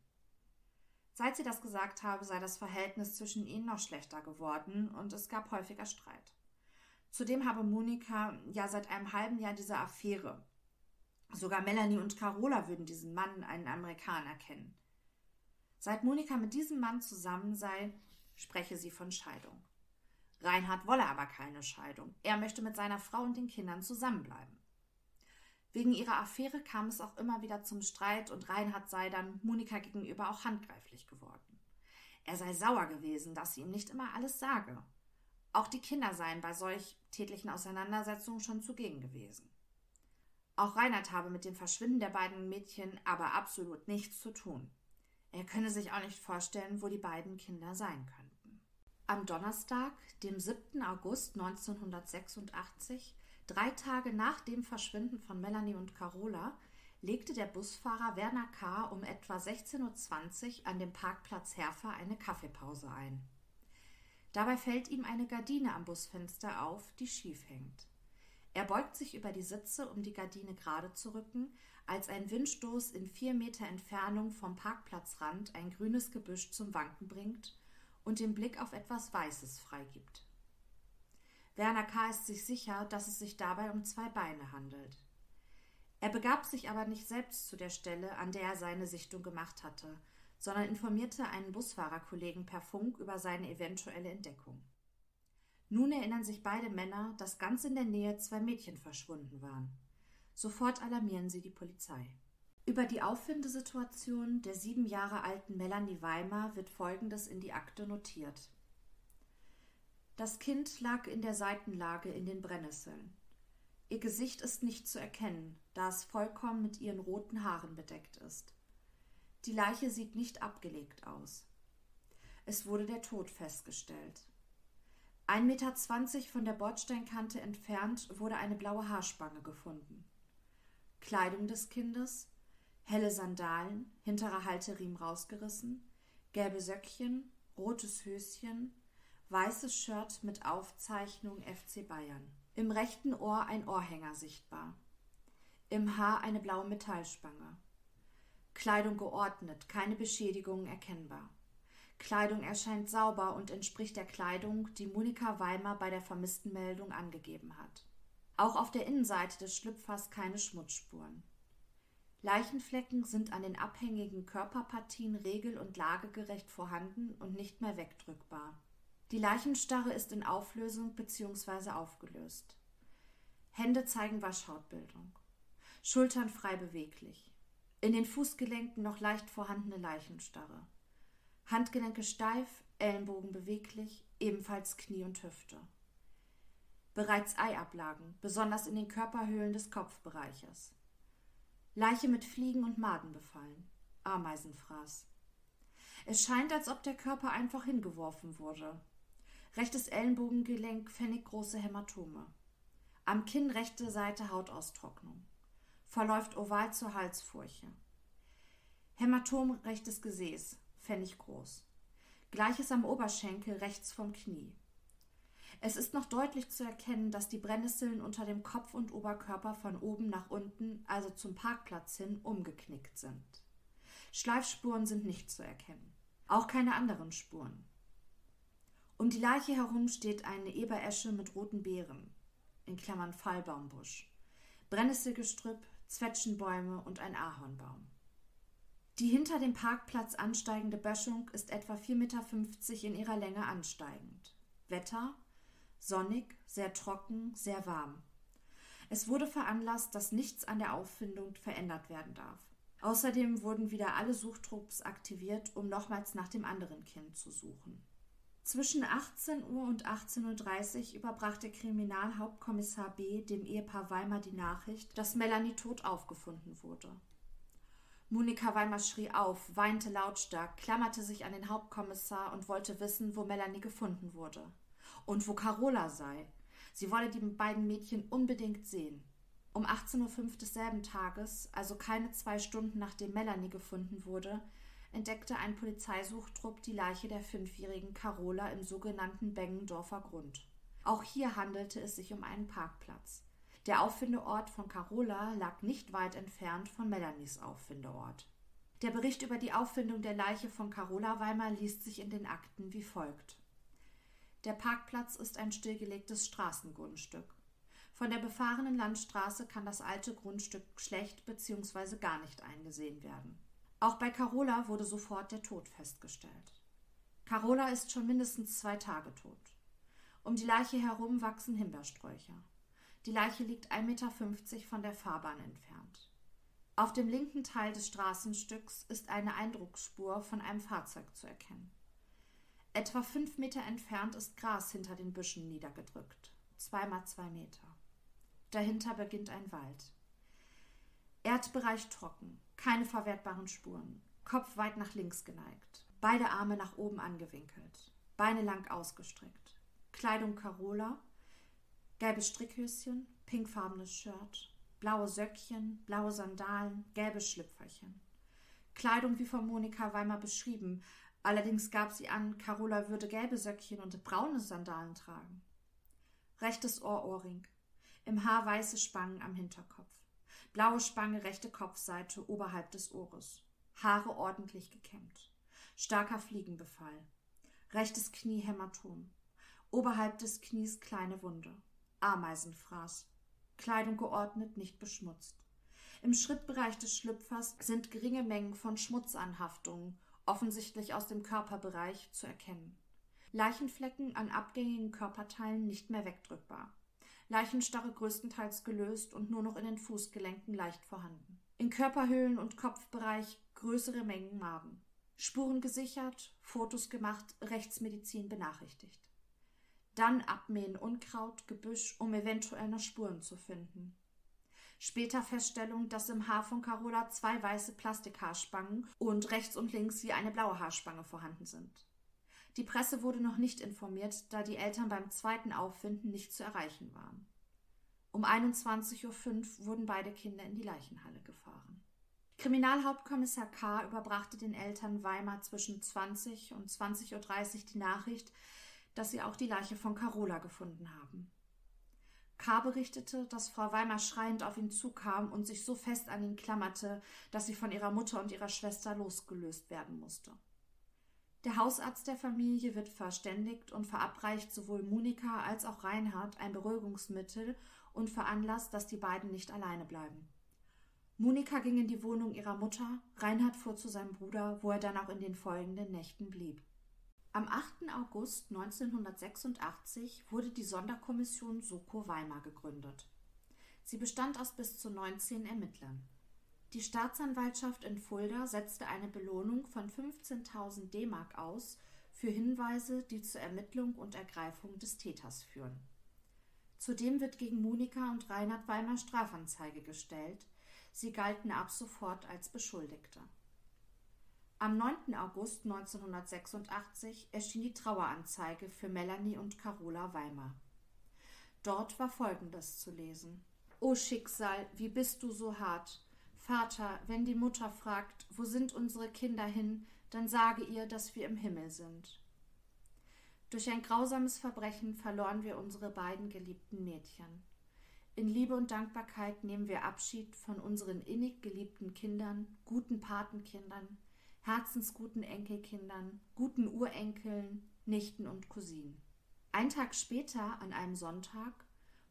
Seit sie das gesagt habe, sei das Verhältnis zwischen ihnen noch schlechter geworden und es gab häufiger Streit. Zudem habe Monika ja seit einem halben Jahr diese Affäre. Sogar Melanie und Carola würden diesen Mann einen Amerikaner kennen. Seit Monika mit diesem Mann zusammen sei, spreche sie von Scheidung. Reinhard wolle aber keine Scheidung. Er möchte mit seiner Frau und den Kindern zusammenbleiben. Wegen ihrer Affäre kam es auch immer wieder zum Streit und Reinhard sei dann Monika gegenüber auch handgreiflich geworden. Er sei sauer gewesen, dass sie ihm nicht immer alles sage. Auch die Kinder seien bei solch tätlichen Auseinandersetzungen schon zugegen gewesen. Auch Reinhard habe mit dem Verschwinden der beiden Mädchen aber absolut nichts zu tun. Er könne sich auch nicht vorstellen, wo die beiden Kinder sein könnten. Am Donnerstag, dem 7. August 1986, drei Tage nach dem Verschwinden von Melanie und Carola, legte der Busfahrer Werner K. um etwa 16.20 Uhr an dem Parkplatz Herfer eine Kaffeepause ein. Dabei fällt ihm eine Gardine am Busfenster auf, die schief hängt. Er beugt sich über die Sitze, um die Gardine gerade zu rücken, als ein Windstoß in vier Meter Entfernung vom Parkplatzrand ein grünes Gebüsch zum Wanken bringt und den Blick auf etwas Weißes freigibt. Werner K. ist sich sicher, dass es sich dabei um zwei Beine handelt. Er begab sich aber nicht selbst zu der Stelle, an der er seine Sichtung gemacht hatte, sondern informierte einen Busfahrerkollegen per Funk über seine eventuelle Entdeckung. Nun erinnern sich beide Männer, dass ganz in der Nähe zwei Mädchen verschwunden waren. Sofort alarmieren sie die Polizei. Über die Auffindesituation der sieben Jahre alten Melanie Weimar wird Folgendes in die Akte notiert. Das Kind lag in der Seitenlage in den Brennnesseln. Ihr Gesicht ist nicht zu erkennen, da es vollkommen mit ihren roten Haaren bedeckt ist. Die Leiche sieht nicht abgelegt aus. Es wurde der Tod festgestellt. Ein Meter zwanzig von der Bordsteinkante entfernt wurde eine blaue Haarspange gefunden. Kleidung des Kindes, helle Sandalen, hinterer Halterriemen rausgerissen, gelbe Söckchen, rotes Höschen, weißes Shirt mit Aufzeichnung FC Bayern. Im rechten Ohr ein Ohrhänger sichtbar. Im Haar eine blaue Metallspange. Kleidung geordnet, keine Beschädigungen erkennbar. Kleidung erscheint sauber und entspricht der Kleidung, die Monika Weimar bei der Vermisstenmeldung angegeben hat. Auch auf der Innenseite des Schlüpfers keine Schmutzspuren. Leichenflecken sind an den abhängigen Körperpartien regel- und lagegerecht vorhanden und nicht mehr wegdrückbar. Die Leichenstarre ist in Auflösung bzw. aufgelöst. Hände zeigen Waschhautbildung. Schultern frei beweglich. In den Fußgelenken noch leicht vorhandene Leichenstarre. Handgelenke steif, Ellenbogen beweglich, ebenfalls Knie und Hüfte. Bereits Eiablagen, besonders in den Körperhöhlen des Kopfbereiches. Leiche mit Fliegen und Maden befallen. Ameisenfraß. Es scheint, als ob der Körper einfach hingeworfen wurde, Rechtes Ellenbogengelenk pfenniggroße Hämatome. Am Kinn rechte Seite Hautaustrocknung. Verläuft oval zur Halsfurche. Hämatom rechtes Gesäß, pfenniggroß. Gleiches am Oberschenkel rechts vom Knie. Es ist noch deutlich zu erkennen, dass die Brennnesseln unter dem Kopf und Oberkörper von oben nach unten, also zum Parkplatz hin, umgeknickt sind. Schleifspuren sind nicht zu erkennen. Auch keine anderen Spuren. Um die Leiche herum steht eine Eberesche mit roten Beeren, in Klammern Fallbaumbusch, Brennnesselgestrüpp, Zwetschgenbäume und ein Ahornbaum. Die hinter dem Parkplatz ansteigende Böschung ist etwa 4,50 Meter in ihrer Länge ansteigend. Wetter sonnig, sehr trocken, sehr warm. Es wurde veranlasst, dass nichts an der Auffindung verändert werden darf. Außerdem wurden wieder alle Suchtrupps aktiviert, um nochmals nach dem anderen Kind zu suchen. Zwischen 18 Uhr und 18.30 Uhr überbrachte Kriminalhauptkommissar B. dem Ehepaar Weimar die Nachricht, dass Melanie tot aufgefunden wurde. Monika Weimar schrie auf, weinte lautstark, klammerte sich an den Hauptkommissar und wollte wissen, wo Melanie gefunden wurde. Und wo Carola sei. Sie wolle die beiden Mädchen unbedingt sehen. Um 18.05 Uhr desselben Tages, also keine zwei Stunden nachdem Melanie gefunden wurde, entdeckte ein Polizeisuchtrupp die Leiche der fünfjährigen Carola im sogenannten Bengendorfer Grund. Auch hier handelte es sich um einen Parkplatz. Der Auffindeort von Carola lag nicht weit entfernt von Melanies Auffindeort. Der Bericht über die Auffindung der Leiche von Carola Weimar liest sich in den Akten wie folgt. Der Parkplatz ist ein stillgelegtes Straßengrundstück. Von der befahrenen Landstraße kann das alte Grundstück schlecht bzw. gar nicht eingesehen werden. Auch bei Carola wurde sofort der Tod festgestellt. Carola ist schon mindestens zwei Tage tot. Um die Leiche herum wachsen Himbeersträucher. Die Leiche liegt 1,50 Meter von der Fahrbahn entfernt. Auf dem linken Teil des Straßenstücks ist eine Eindrucksspur von einem Fahrzeug zu erkennen. Etwa fünf Meter entfernt ist Gras hinter den Büschen niedergedrückt. Zweimal zwei Meter. Dahinter beginnt ein Wald. Erdbereich trocken, keine verwertbaren Spuren, Kopf weit nach links geneigt, beide Arme nach oben angewinkelt, Beine lang ausgestreckt, Kleidung Carola, gelbes Strickhöschen, pinkfarbenes Shirt, blaue Söckchen, blaue Sandalen, gelbe Schlüpferchen. Kleidung wie von Monika Weimar beschrieben, allerdings gab sie an, Carola würde gelbe Söckchen und braune Sandalen tragen. Rechtes Ohr Ohrring, im Haar weiße Spangen am Hinterkopf, blaue Spange rechte Kopfseite oberhalb des Ohres, Haare ordentlich gekämmt, starker Fliegenbefall, rechtes Knie Hämatom, oberhalb des Knies kleine Wunde, Ameisenfraß, Kleidung geordnet, nicht beschmutzt. Im Schrittbereich des Schlüpfers sind geringe Mengen von Schmutzanhaftungen, offensichtlich aus dem Körperbereich, zu erkennen. Leichenflecken an abgängigen Körperteilen nicht mehr wegdrückbar. Leichenstarre größtenteils gelöst und nur noch in den Fußgelenken leicht vorhanden. In Körperhöhlen und Kopfbereich größere Mengen Maden. Spuren gesichert, Fotos gemacht, Rechtsmedizin benachrichtigt. Dann abmähen Unkraut, Gebüsch, um eventuell noch Spuren zu finden. Später Feststellung, dass im Haar von Carola zwei weiße Plastikhaarspangen und rechts und links je eine blaue Haarspange vorhanden sind. Die Presse wurde noch nicht informiert, da die Eltern beim zweiten Auffinden nicht zu erreichen waren. Um 21.05 Uhr wurden beide Kinder in die Leichenhalle gefahren. Kriminalhauptkommissar K. überbrachte den Eltern Weimar zwischen 20 und 20.30 Uhr die Nachricht, dass sie auch die Leiche von Carola gefunden haben. K. berichtete, dass Frau Weimar schreiend auf ihn zukam und sich so fest an ihn klammerte, dass sie von ihrer Mutter und ihrer Schwester losgelöst werden musste. Der Hausarzt der Familie wird verständigt und verabreicht sowohl Monika als auch Reinhard ein Beruhigungsmittel und veranlasst, dass die beiden nicht alleine bleiben. Monika ging in die Wohnung ihrer Mutter, Reinhard fuhr zu seinem Bruder, wo er dann auch in den folgenden Nächten blieb. Am 8. August 1986 wurde die Sonderkommission Soko Weimar gegründet. Sie bestand aus bis zu 19 Ermittlern. Die Staatsanwaltschaft in Fulda setzte eine Belohnung von 15.000 D-Mark aus für Hinweise, die zur Ermittlung und Ergreifung des Täters führen. Zudem wird gegen Monika und Reinhard Weimar Strafanzeige gestellt. Sie galten ab sofort als Beschuldigte. Am 9. August 1986 erschien die Traueranzeige für Melanie und Carola Weimar. Dort war Folgendes zu lesen. O Schicksal, wie bist du so hart? Vater, wenn die Mutter fragt, wo sind unsere Kinder hin, dann sage ihr, dass wir im Himmel sind. Durch ein grausames Verbrechen verloren wir unsere beiden geliebten Mädchen. In Liebe und Dankbarkeit nehmen wir Abschied von unseren innig geliebten Kindern, guten Patenkindern, herzensguten Enkelkindern, guten Urenkeln, Nichten und Cousinen. Ein Tag später, an einem Sonntag,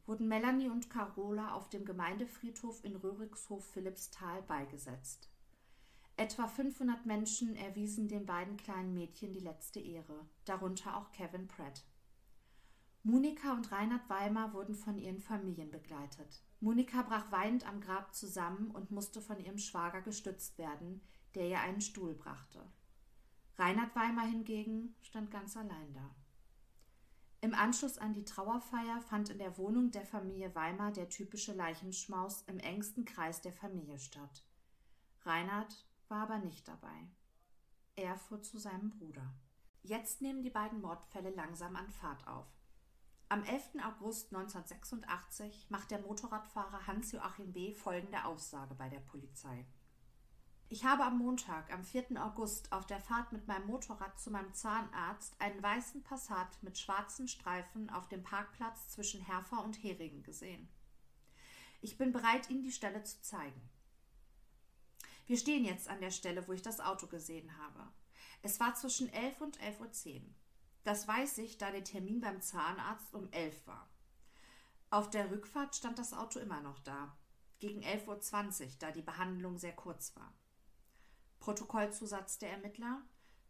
wurden Melanie und Carola auf dem Gemeindefriedhof in Röhrigshof Philippsthal beigesetzt. Etwa 500 Menschen erwiesen den beiden kleinen Mädchen die letzte Ehre, darunter auch Kevin Pratt. Monika und Reinhard Weimar wurden von ihren Familien begleitet. Monika brach weinend am Grab zusammen und musste von ihrem Schwager gestützt werden, der ihr einen Stuhl brachte. Reinhard Weimar hingegen stand ganz allein da. Im Anschluss an die Trauerfeier fand in der Wohnung der Familie Weimar der typische Leichenschmaus im engsten Kreis der Familie statt. Reinhard war aber nicht dabei. Er fuhr zu seinem Bruder. Jetzt nehmen die beiden Mordfälle langsam an Fahrt auf. Am 11. August 1986 macht der Motorradfahrer Hans-Joachim B. folgende Aussage bei der Polizei. Ich habe am Montag, am 4. August, auf der Fahrt mit meinem Motorrad zu meinem Zahnarzt einen weißen Passat mit schwarzen Streifen auf dem Parkplatz zwischen Herfer und Heringen gesehen. Ich bin bereit, Ihnen die Stelle zu zeigen. Wir stehen jetzt an der Stelle, wo ich das Auto gesehen habe. Es war zwischen 11 und 11.10 Uhr. Das weiß ich, da der Termin beim Zahnarzt um 11 war. Auf der Rückfahrt stand das Auto immer noch da. Gegen 11.20 Uhr, da die Behandlung sehr kurz war. Protokollzusatz der Ermittler.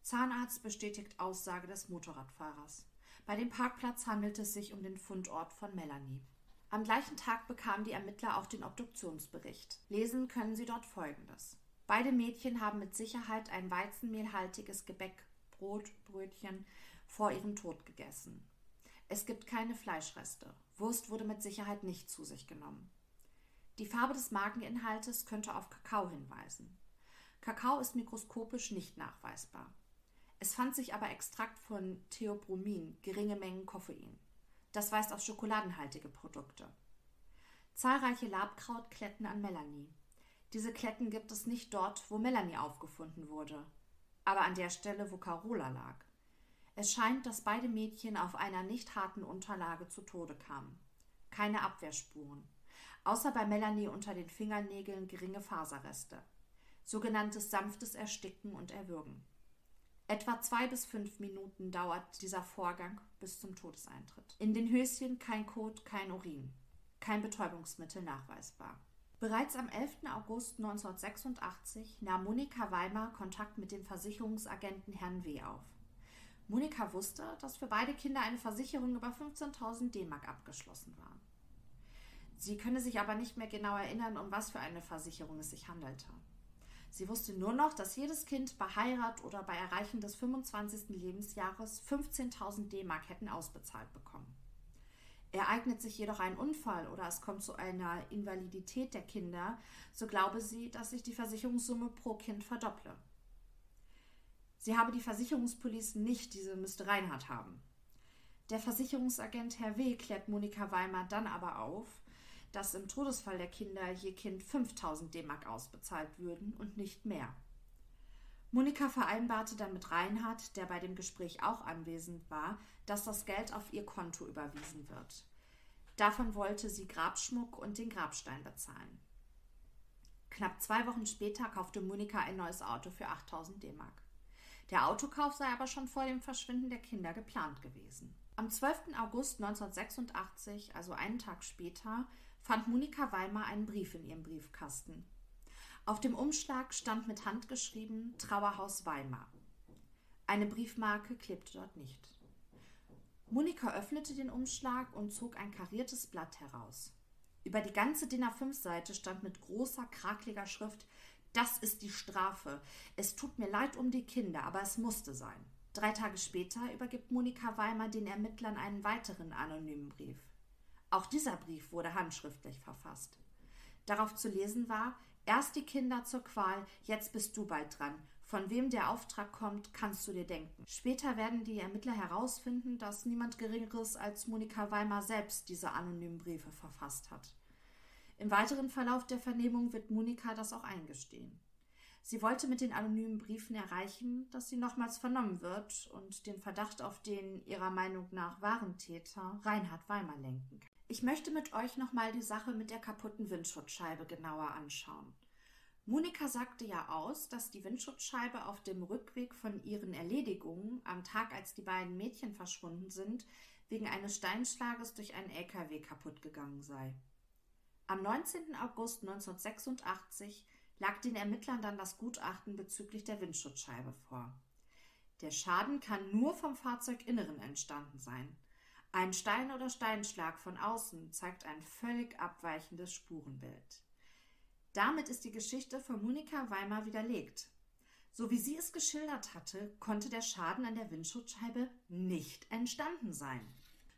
Zahnarzt bestätigt Aussage des Motorradfahrers. Bei dem Parkplatz handelt es sich um den Fundort von Melanie. Am gleichen Tag bekamen die Ermittler auch den Obduktionsbericht. Lesen können sie dort folgendes. Beide Mädchen haben mit Sicherheit ein weizenmehlhaltiges Gebäck, Brot, Brötchen vor ihrem Tod gegessen. Es gibt keine Fleischreste. Wurst wurde mit Sicherheit nicht zu sich genommen. Die Farbe des Mageninhaltes könnte auf Kakao hinweisen. Kakao ist mikroskopisch nicht nachweisbar. Es fand sich aber Extrakt von Theobromin, geringe Mengen Koffein. Das weist auf schokoladenhaltige Produkte. Zahlreiche Labkrautkletten an Melanie. Diese Kletten gibt es nicht dort, wo Melanie aufgefunden wurde, aber an der Stelle, wo Carola lag. Es scheint, dass beide Mädchen auf einer nicht harten Unterlage zu Tode kamen. Keine Abwehrspuren. Außer bei Melanie unter den Fingernägeln geringe Faserreste. Sogenanntes sanftes Ersticken und Erwürgen. Etwa zwei bis fünf Minuten dauert dieser Vorgang bis zum Todeseintritt. In den Höschen kein Kot, kein Urin kein Betäubungsmittel nachweisbar. Bereits am 11. August 1986 nahm Monika Weimar Kontakt mit dem Versicherungsagenten Herrn W. auf. Monika wusste, dass für beide Kinder eine Versicherung über 15.000 D-Mark abgeschlossen war. Sie könne sich aber nicht mehr genau erinnern, um was für eine Versicherung es sich handelte. Sie wusste nur noch, dass jedes Kind bei Heirat oder bei Erreichen des 25. Lebensjahres 15.000 D-Mark hätten ausbezahlt bekommen. Ereignet sich jedoch ein Unfall oder es kommt zu einer Invalidität der Kinder, so glaube sie, dass sich die Versicherungssumme pro Kind verdopple. Sie habe die Versicherungspolice nicht, diese müsste Reinhard haben. Der Versicherungsagent Herr W. klärt Monika Weimar dann aber auf, dass im Todesfall der Kinder je Kind 5000 D-Mark ausbezahlt würden und nicht mehr. Monika vereinbarte dann mit Reinhard, der bei dem Gespräch auch anwesend war, dass das Geld auf ihr Konto überwiesen wird. Davon wollte sie Grabschmuck und den Grabstein bezahlen. Knapp zwei Wochen später kaufte Monika ein neues Auto für 8000 D-Mark. Der Autokauf sei aber schon vor dem Verschwinden der Kinder geplant gewesen. Am 12. August 1986, also einen Tag später, fand Monika Weimar einen Brief in ihrem Briefkasten. Auf dem Umschlag stand mit Hand geschrieben Trauerhaus Weimar. Eine Briefmarke klebte dort nicht. Monika öffnete den Umschlag und zog ein kariertes Blatt heraus. Über die ganze DIN A5-Seite stand mit großer, krakeliger Schrift Das ist die Strafe. Es tut mir leid um die Kinder, aber es musste sein. Drei Tage später übergibt Monika Weimar den Ermittlern einen weiteren anonymen Brief. Auch dieser Brief wurde handschriftlich verfasst. Darauf zu lesen war Erst die Kinder zur Qual, jetzt bist du bald dran. Von wem der Auftrag kommt, kannst du dir denken. Später werden die Ermittler herausfinden, dass niemand Geringeres als Monika Weimar selbst diese anonymen Briefe verfasst hat. Im weiteren Verlauf der Vernehmung wird Monika das auch eingestehen. Sie wollte mit den anonymen Briefen erreichen, dass sie nochmals vernommen wird und den Verdacht auf den ihrer Meinung nach wahren Täter Reinhard Weimar lenken kann. Ich möchte mit euch nochmal die Sache mit der kaputten Windschutzscheibe genauer anschauen. Monika sagte ja aus, dass die Windschutzscheibe auf dem Rückweg von ihren Erledigungen am Tag, als die beiden Mädchen verschwunden sind, wegen eines Steinschlages durch einen LKW kaputt gegangen sei. Am 19. August 1986 lag den Ermittlern dann das Gutachten bezüglich der Windschutzscheibe vor. Der Schaden kann nur vom Fahrzeuginneren entstanden sein. Ein Stein oder Steinschlag von außen zeigt ein völlig abweichendes Spurenbild. Damit ist die Geschichte von Monika Weimar widerlegt. So wie sie es geschildert hatte, konnte der Schaden an der Windschutzscheibe nicht entstanden sein.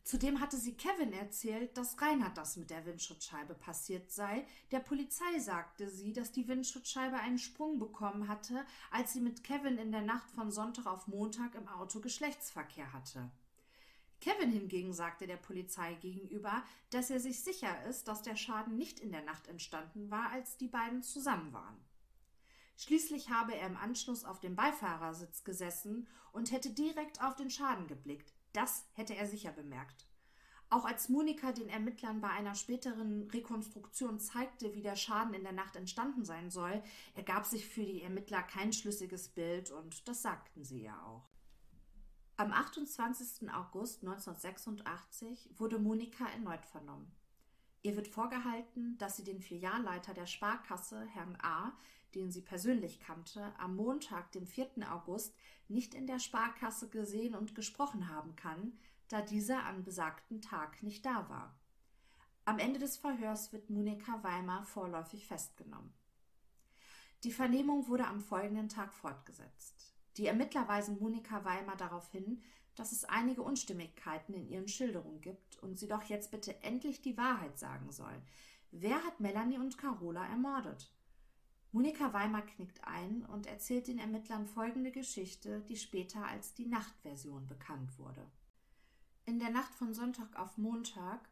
Zudem hatte sie Kevin erzählt, dass Reinhard das mit der Windschutzscheibe passiert sei. Der Polizei sagte sie, dass die Windschutzscheibe einen Sprung bekommen hatte, als sie mit Kevin in der Nacht von Sonntag auf Montag im Auto Geschlechtsverkehr hatte. Kevin hingegen sagte der Polizei gegenüber, dass er sich sicher ist, dass der Schaden nicht in der Nacht entstanden war, als die beiden zusammen waren. Schließlich habe er im Anschluss auf dem Beifahrersitz gesessen und hätte direkt auf den Schaden geblickt. Das hätte er sicher bemerkt. Auch als Monika den Ermittlern bei einer späteren Rekonstruktion zeigte, wie der Schaden in der Nacht entstanden sein soll, ergab sich für die Ermittler kein schlüssiges Bild und das sagten sie ja auch. Am 28. August 1986 wurde Monika erneut vernommen. Ihr wird vorgehalten, dass sie den Filialleiter der Sparkasse, Herrn A., den sie persönlich kannte, am Montag, dem 4. August, nicht in der Sparkasse gesehen und gesprochen haben kann, da dieser an besagten Tag nicht da war. Am Ende des Verhörs wird Monika Weimar vorläufig festgenommen. Die Vernehmung wurde am folgenden Tag fortgesetzt. Die Ermittler weisen Monika Weimar darauf hin, dass es einige Unstimmigkeiten in ihren Schilderungen gibt und sie doch jetzt bitte endlich die Wahrheit sagen soll. Wer hat Melanie und Carola ermordet? Monika Weimar knickt ein und erzählt den Ermittlern folgende Geschichte, die später als die Nachtversion bekannt wurde. In der Nacht von Sonntag auf Montag,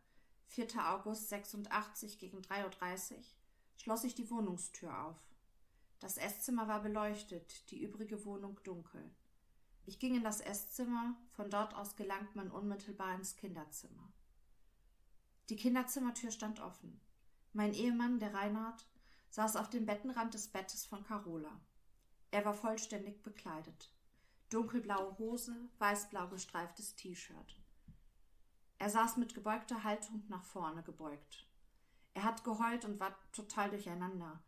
4. August 86 gegen 3.30 Uhr, schloss ich die Wohnungstür auf. Das Esszimmer war beleuchtet, die übrige Wohnung dunkel. Ich ging in das Esszimmer, von dort aus gelangt man unmittelbar ins Kinderzimmer. Die Kinderzimmertür stand offen. Mein Ehemann, der Reinhard, saß auf dem Bettenrand des Bettes von Carola. Er war vollständig bekleidet. Dunkelblaue Hose, weißblau gestreiftes T-Shirt. Er saß mit gebeugter Haltung nach vorne gebeugt. Er hat geheult und war total durcheinander.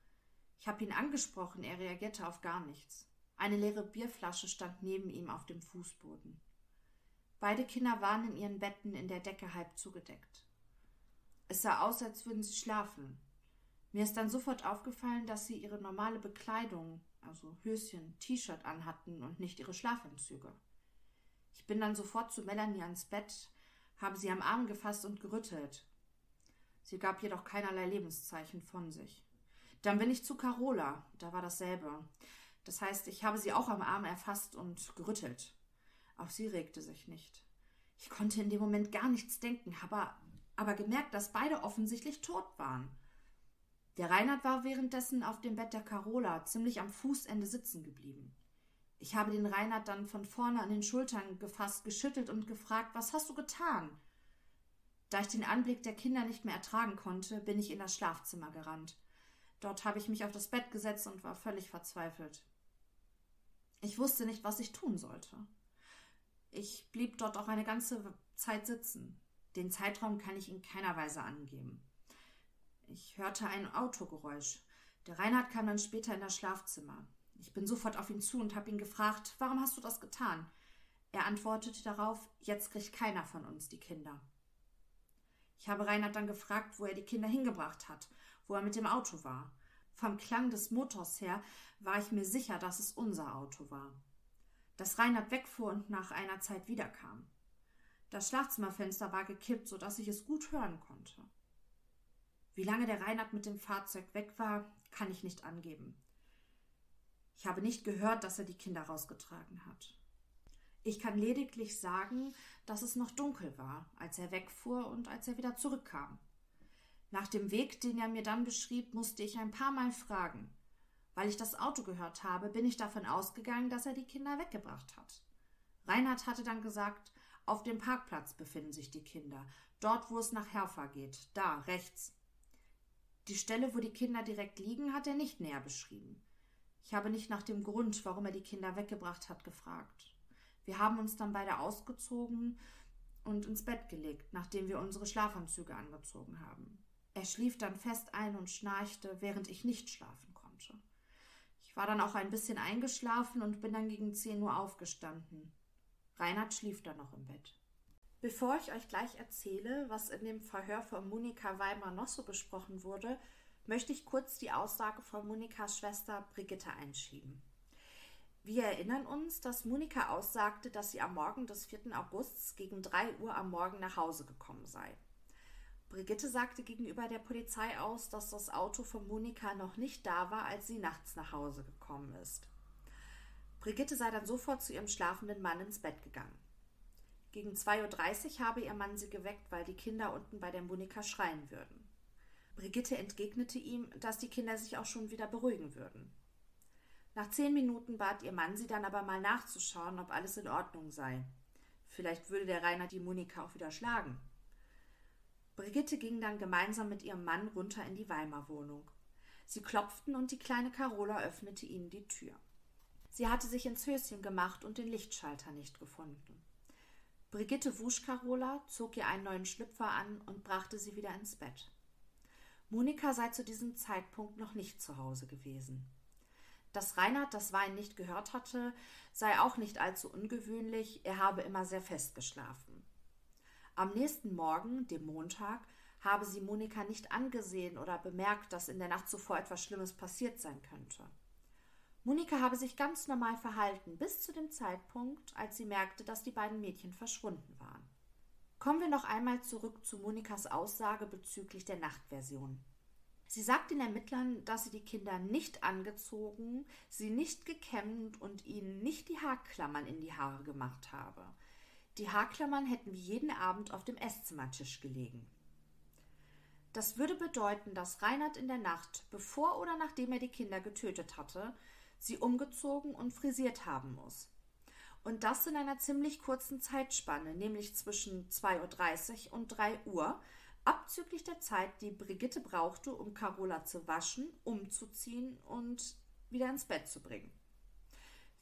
Ich habe ihn angesprochen, er reagierte auf gar nichts. Eine leere Bierflasche stand neben ihm auf dem Fußboden. Beide Kinder waren in ihren Betten in der Decke halb zugedeckt. Es sah aus, als würden sie schlafen. Mir ist dann sofort aufgefallen, dass sie ihre normale Bekleidung, also Höschen, T-Shirt anhatten und nicht ihre Schlafanzüge. Ich bin dann sofort zu Melanie ans Bett, habe sie am Arm gefasst und gerüttelt. Sie gab jedoch keinerlei Lebenszeichen von sich. Dann bin ich zu Carola, da war dasselbe. Das heißt, ich habe sie auch am Arm erfasst und gerüttelt. Auch sie regte sich nicht. Ich konnte in dem Moment gar nichts denken, aber, aber gemerkt, dass beide offensichtlich tot waren. Der Reinhard war währenddessen auf dem Bett der Carola ziemlich am Fußende sitzen geblieben. Ich habe den Reinhard dann von vorne an den Schultern gefasst, geschüttelt und gefragt, was hast du getan? Da ich den Anblick der Kinder nicht mehr ertragen konnte, bin ich in das Schlafzimmer gerannt. Dort habe ich mich auf das Bett gesetzt und war völlig verzweifelt. Ich wusste nicht, was ich tun sollte. Ich blieb dort auch eine ganze Zeit sitzen. Den Zeitraum kann ich in keiner Weise angeben. Ich hörte ein Autogeräusch. Der Reinhard kam dann später in das Schlafzimmer. Ich bin sofort auf ihn zu und habe ihn gefragt, warum hast du das getan? Er antwortete darauf, jetzt kriegt keiner von uns die Kinder. Ich habe Reinhard dann gefragt, wo er die Kinder hingebracht hat, wo er mit dem Auto war. Vom Klang des Motors her war ich mir sicher, dass es unser Auto war. Dass Reinhard wegfuhr und nach einer Zeit wiederkam. Das Schlafzimmerfenster war gekippt, so dass ich es gut hören konnte. Wie lange der Reinhard mit dem Fahrzeug weg war, kann ich nicht angeben. Ich habe nicht gehört, dass er die Kinder rausgetragen hat. Ich kann lediglich sagen, dass es noch dunkel war, als er wegfuhr und als er wieder zurückkam. Nach dem Weg, den er mir dann beschrieb, musste ich ein paar Mal fragen. Weil ich das Auto gehört habe, bin ich davon ausgegangen, dass er die Kinder weggebracht hat. Reinhard hatte dann gesagt, auf dem Parkplatz befinden sich die Kinder, dort, wo es nach Herfa geht, da, rechts. Die Stelle, wo die Kinder direkt liegen, hat er nicht näher beschrieben. Ich habe nicht nach dem Grund, warum er die Kinder weggebracht hat, gefragt. Wir haben uns dann beide ausgezogen und ins Bett gelegt, nachdem wir unsere Schlafanzüge angezogen haben. Er schlief dann fest ein und schnarchte, während ich nicht schlafen konnte. Ich war dann auch ein bisschen eingeschlafen und bin dann gegen zehn Uhr aufgestanden. Reinhard schlief dann noch im Bett. Bevor ich euch gleich erzähle, was in dem Verhör von Monika Weimar noch so besprochen wurde, möchte ich kurz die Aussage von Monikas Schwester Brigitte einschieben. Wir erinnern uns, dass Monika aussagte, dass sie am Morgen des 4. Augusts gegen 3 Uhr am Morgen nach Hause gekommen sei. Brigitte sagte gegenüber der Polizei aus, dass das Auto von Monika noch nicht da war, als sie nachts nach Hause gekommen ist. Brigitte sei dann sofort zu ihrem schlafenden Mann ins Bett gegangen. Gegen 2.30 Uhr habe ihr Mann sie geweckt, weil die Kinder unten bei der Monika schreien würden. Brigitte entgegnete ihm, dass die Kinder sich auch schon wieder beruhigen würden. Nach zehn Minuten bat ihr Mann sie dann aber mal nachzuschauen, ob alles in Ordnung sei. Vielleicht würde der Rainer die Monika auch wieder schlagen. Brigitte ging dann gemeinsam mit ihrem Mann runter in die Weimar-Wohnung. Sie klopften und die kleine Carola öffnete ihnen die Tür. Sie hatte sich ins Höschen gemacht und den Lichtschalter nicht gefunden. Brigitte wusch Carola, zog ihr einen neuen Schlüpfer an und brachte sie wieder ins Bett. Monika sei zu diesem Zeitpunkt noch nicht zu Hause gewesen. Dass Reinhard das Wein nicht gehört hatte, sei auch nicht allzu ungewöhnlich, er habe immer sehr fest geschlafen. Am nächsten Morgen, dem Montag, habe sie Monika nicht angesehen oder bemerkt, dass in der Nacht zuvor etwas Schlimmes passiert sein könnte. Monika habe sich ganz normal verhalten, bis zu dem Zeitpunkt, als sie merkte, dass die beiden Mädchen verschwunden waren. Kommen wir noch einmal zurück zu Monikas Aussage bezüglich der Nachtversion. Sie sagt den Ermittlern, dass sie die Kinder nicht angezogen, sie nicht gekämmt und ihnen nicht die Haarklammern in die Haare gemacht habe. Die Haarklammern hätten wie jeden Abend auf dem Esszimmertisch gelegen. Das würde bedeuten, dass Reinhard in der Nacht, bevor oder nachdem er die Kinder getötet hatte, sie umgezogen und frisiert haben muss. Und das in einer ziemlich kurzen Zeitspanne, nämlich zwischen 2.30 Uhr und 3 Uhr, abzüglich der Zeit, die Brigitte brauchte, um Carola zu waschen, umzuziehen und wieder ins Bett zu bringen.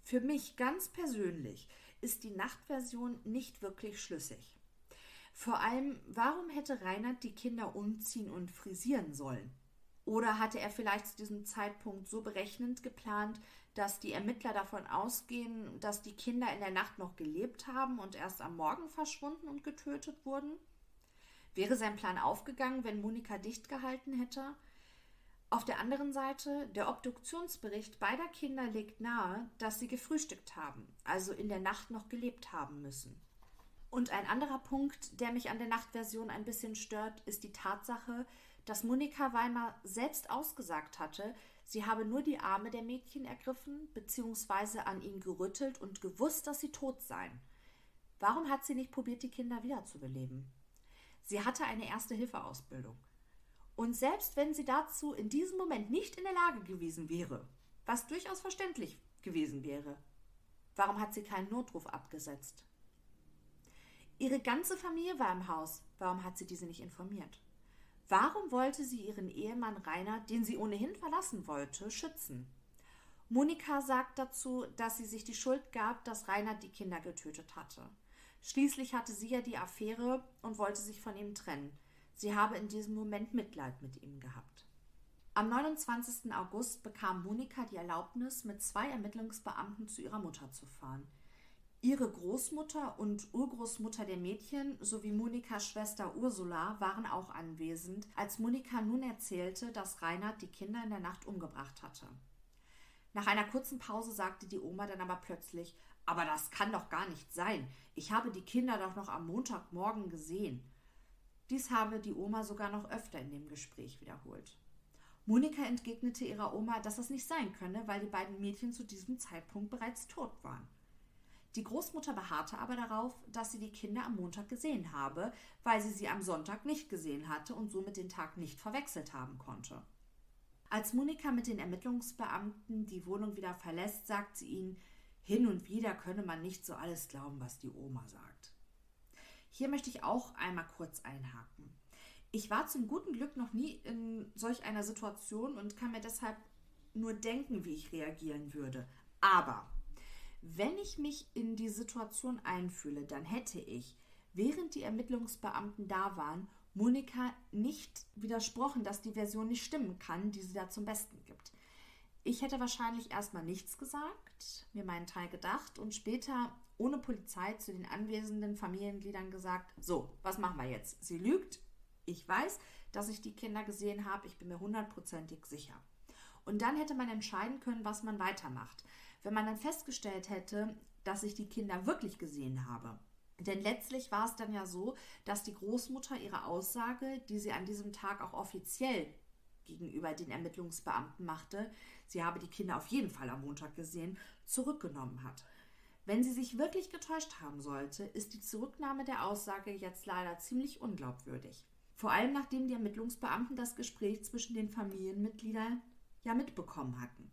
Für mich ganz persönlich ist die Nachtversion nicht wirklich schlüssig. Vor allem, warum hätte Reinhard die Kinder umziehen und frisieren sollen? Oder hatte er vielleicht zu diesem Zeitpunkt so berechnend geplant, dass die Ermittler davon ausgehen, dass die Kinder in der Nacht noch gelebt haben und erst am Morgen verschwunden und getötet wurden? Wäre sein Plan aufgegangen, wenn Monika dicht gehalten hätte? Auf der anderen Seite, der Obduktionsbericht beider Kinder legt nahe, dass sie gefrühstückt haben, also in der Nacht noch gelebt haben müssen. Und ein anderer Punkt, der mich an der Nachtversion ein bisschen stört, ist die Tatsache, dass Monika Weimar selbst ausgesagt hatte, sie habe nur die Arme der Mädchen ergriffen bzw. an ihnen gerüttelt und gewusst, dass sie tot seien. Warum hat sie nicht probiert, die Kinder wiederzubeleben? Sie hatte eine Erste-Hilfe-Ausbildung. Und selbst wenn sie dazu in diesem Moment nicht in der Lage gewesen wäre, was durchaus verständlich gewesen wäre, warum hat sie keinen Notruf abgesetzt? Ihre ganze Familie war im Haus, warum hat sie diese nicht informiert? Warum wollte sie ihren Ehemann Rainer, den sie ohnehin verlassen wollte, schützen? Monika sagt dazu, dass sie sich die Schuld gab, dass Rainer die Kinder getötet hatte. Schließlich hatte sie ja die Affäre und wollte sich von ihm trennen. Sie habe in diesem Moment Mitleid mit ihm gehabt. Am 29. August bekam Monika die Erlaubnis, mit zwei Ermittlungsbeamten zu ihrer Mutter zu fahren. Ihre Großmutter und Urgroßmutter der Mädchen sowie Monikas Schwester Ursula waren auch anwesend, als Monika nun erzählte, dass Reinhard die Kinder in der Nacht umgebracht hatte. Nach einer kurzen Pause sagte die Oma dann aber plötzlich aber das kann doch gar nicht sein. Ich habe die Kinder doch noch am Montagmorgen gesehen. Dies habe die Oma sogar noch öfter in dem Gespräch wiederholt. Monika entgegnete ihrer Oma, dass das nicht sein könne, weil die beiden Mädchen zu diesem Zeitpunkt bereits tot waren. Die Großmutter beharrte aber darauf, dass sie die Kinder am Montag gesehen habe, weil sie sie am Sonntag nicht gesehen hatte und somit den Tag nicht verwechselt haben konnte. Als Monika mit den Ermittlungsbeamten die Wohnung wieder verlässt, sagt sie ihnen, hin und wieder könne man nicht so alles glauben, was die Oma sagt. Hier möchte ich auch einmal kurz einhaken. Ich war zum guten Glück noch nie in solch einer Situation und kann mir deshalb nur denken, wie ich reagieren würde. Aber wenn ich mich in die Situation einfühle, dann hätte ich, während die Ermittlungsbeamten da waren, Monika nicht widersprochen, dass die Version nicht stimmen kann, die sie da zum Besten gibt. Ich hätte wahrscheinlich erstmal nichts gesagt, mir meinen Teil gedacht und später ohne Polizei zu den anwesenden Familiengliedern gesagt, so, was machen wir jetzt? Sie lügt, ich weiß, dass ich die Kinder gesehen habe, ich bin mir hundertprozentig sicher. Und dann hätte man entscheiden können, was man weitermacht. Wenn man dann festgestellt hätte, dass ich die Kinder wirklich gesehen habe. Denn letztlich war es dann ja so, dass die Großmutter ihre Aussage, die sie an diesem Tag auch offiziell gegenüber den Ermittlungsbeamten machte, sie habe die Kinder auf jeden Fall am Montag gesehen, zurückgenommen hat. Wenn sie sich wirklich getäuscht haben sollte, ist die Zurücknahme der Aussage jetzt leider ziemlich unglaubwürdig. Vor allem nachdem die Ermittlungsbeamten das Gespräch zwischen den Familienmitgliedern ja mitbekommen hatten.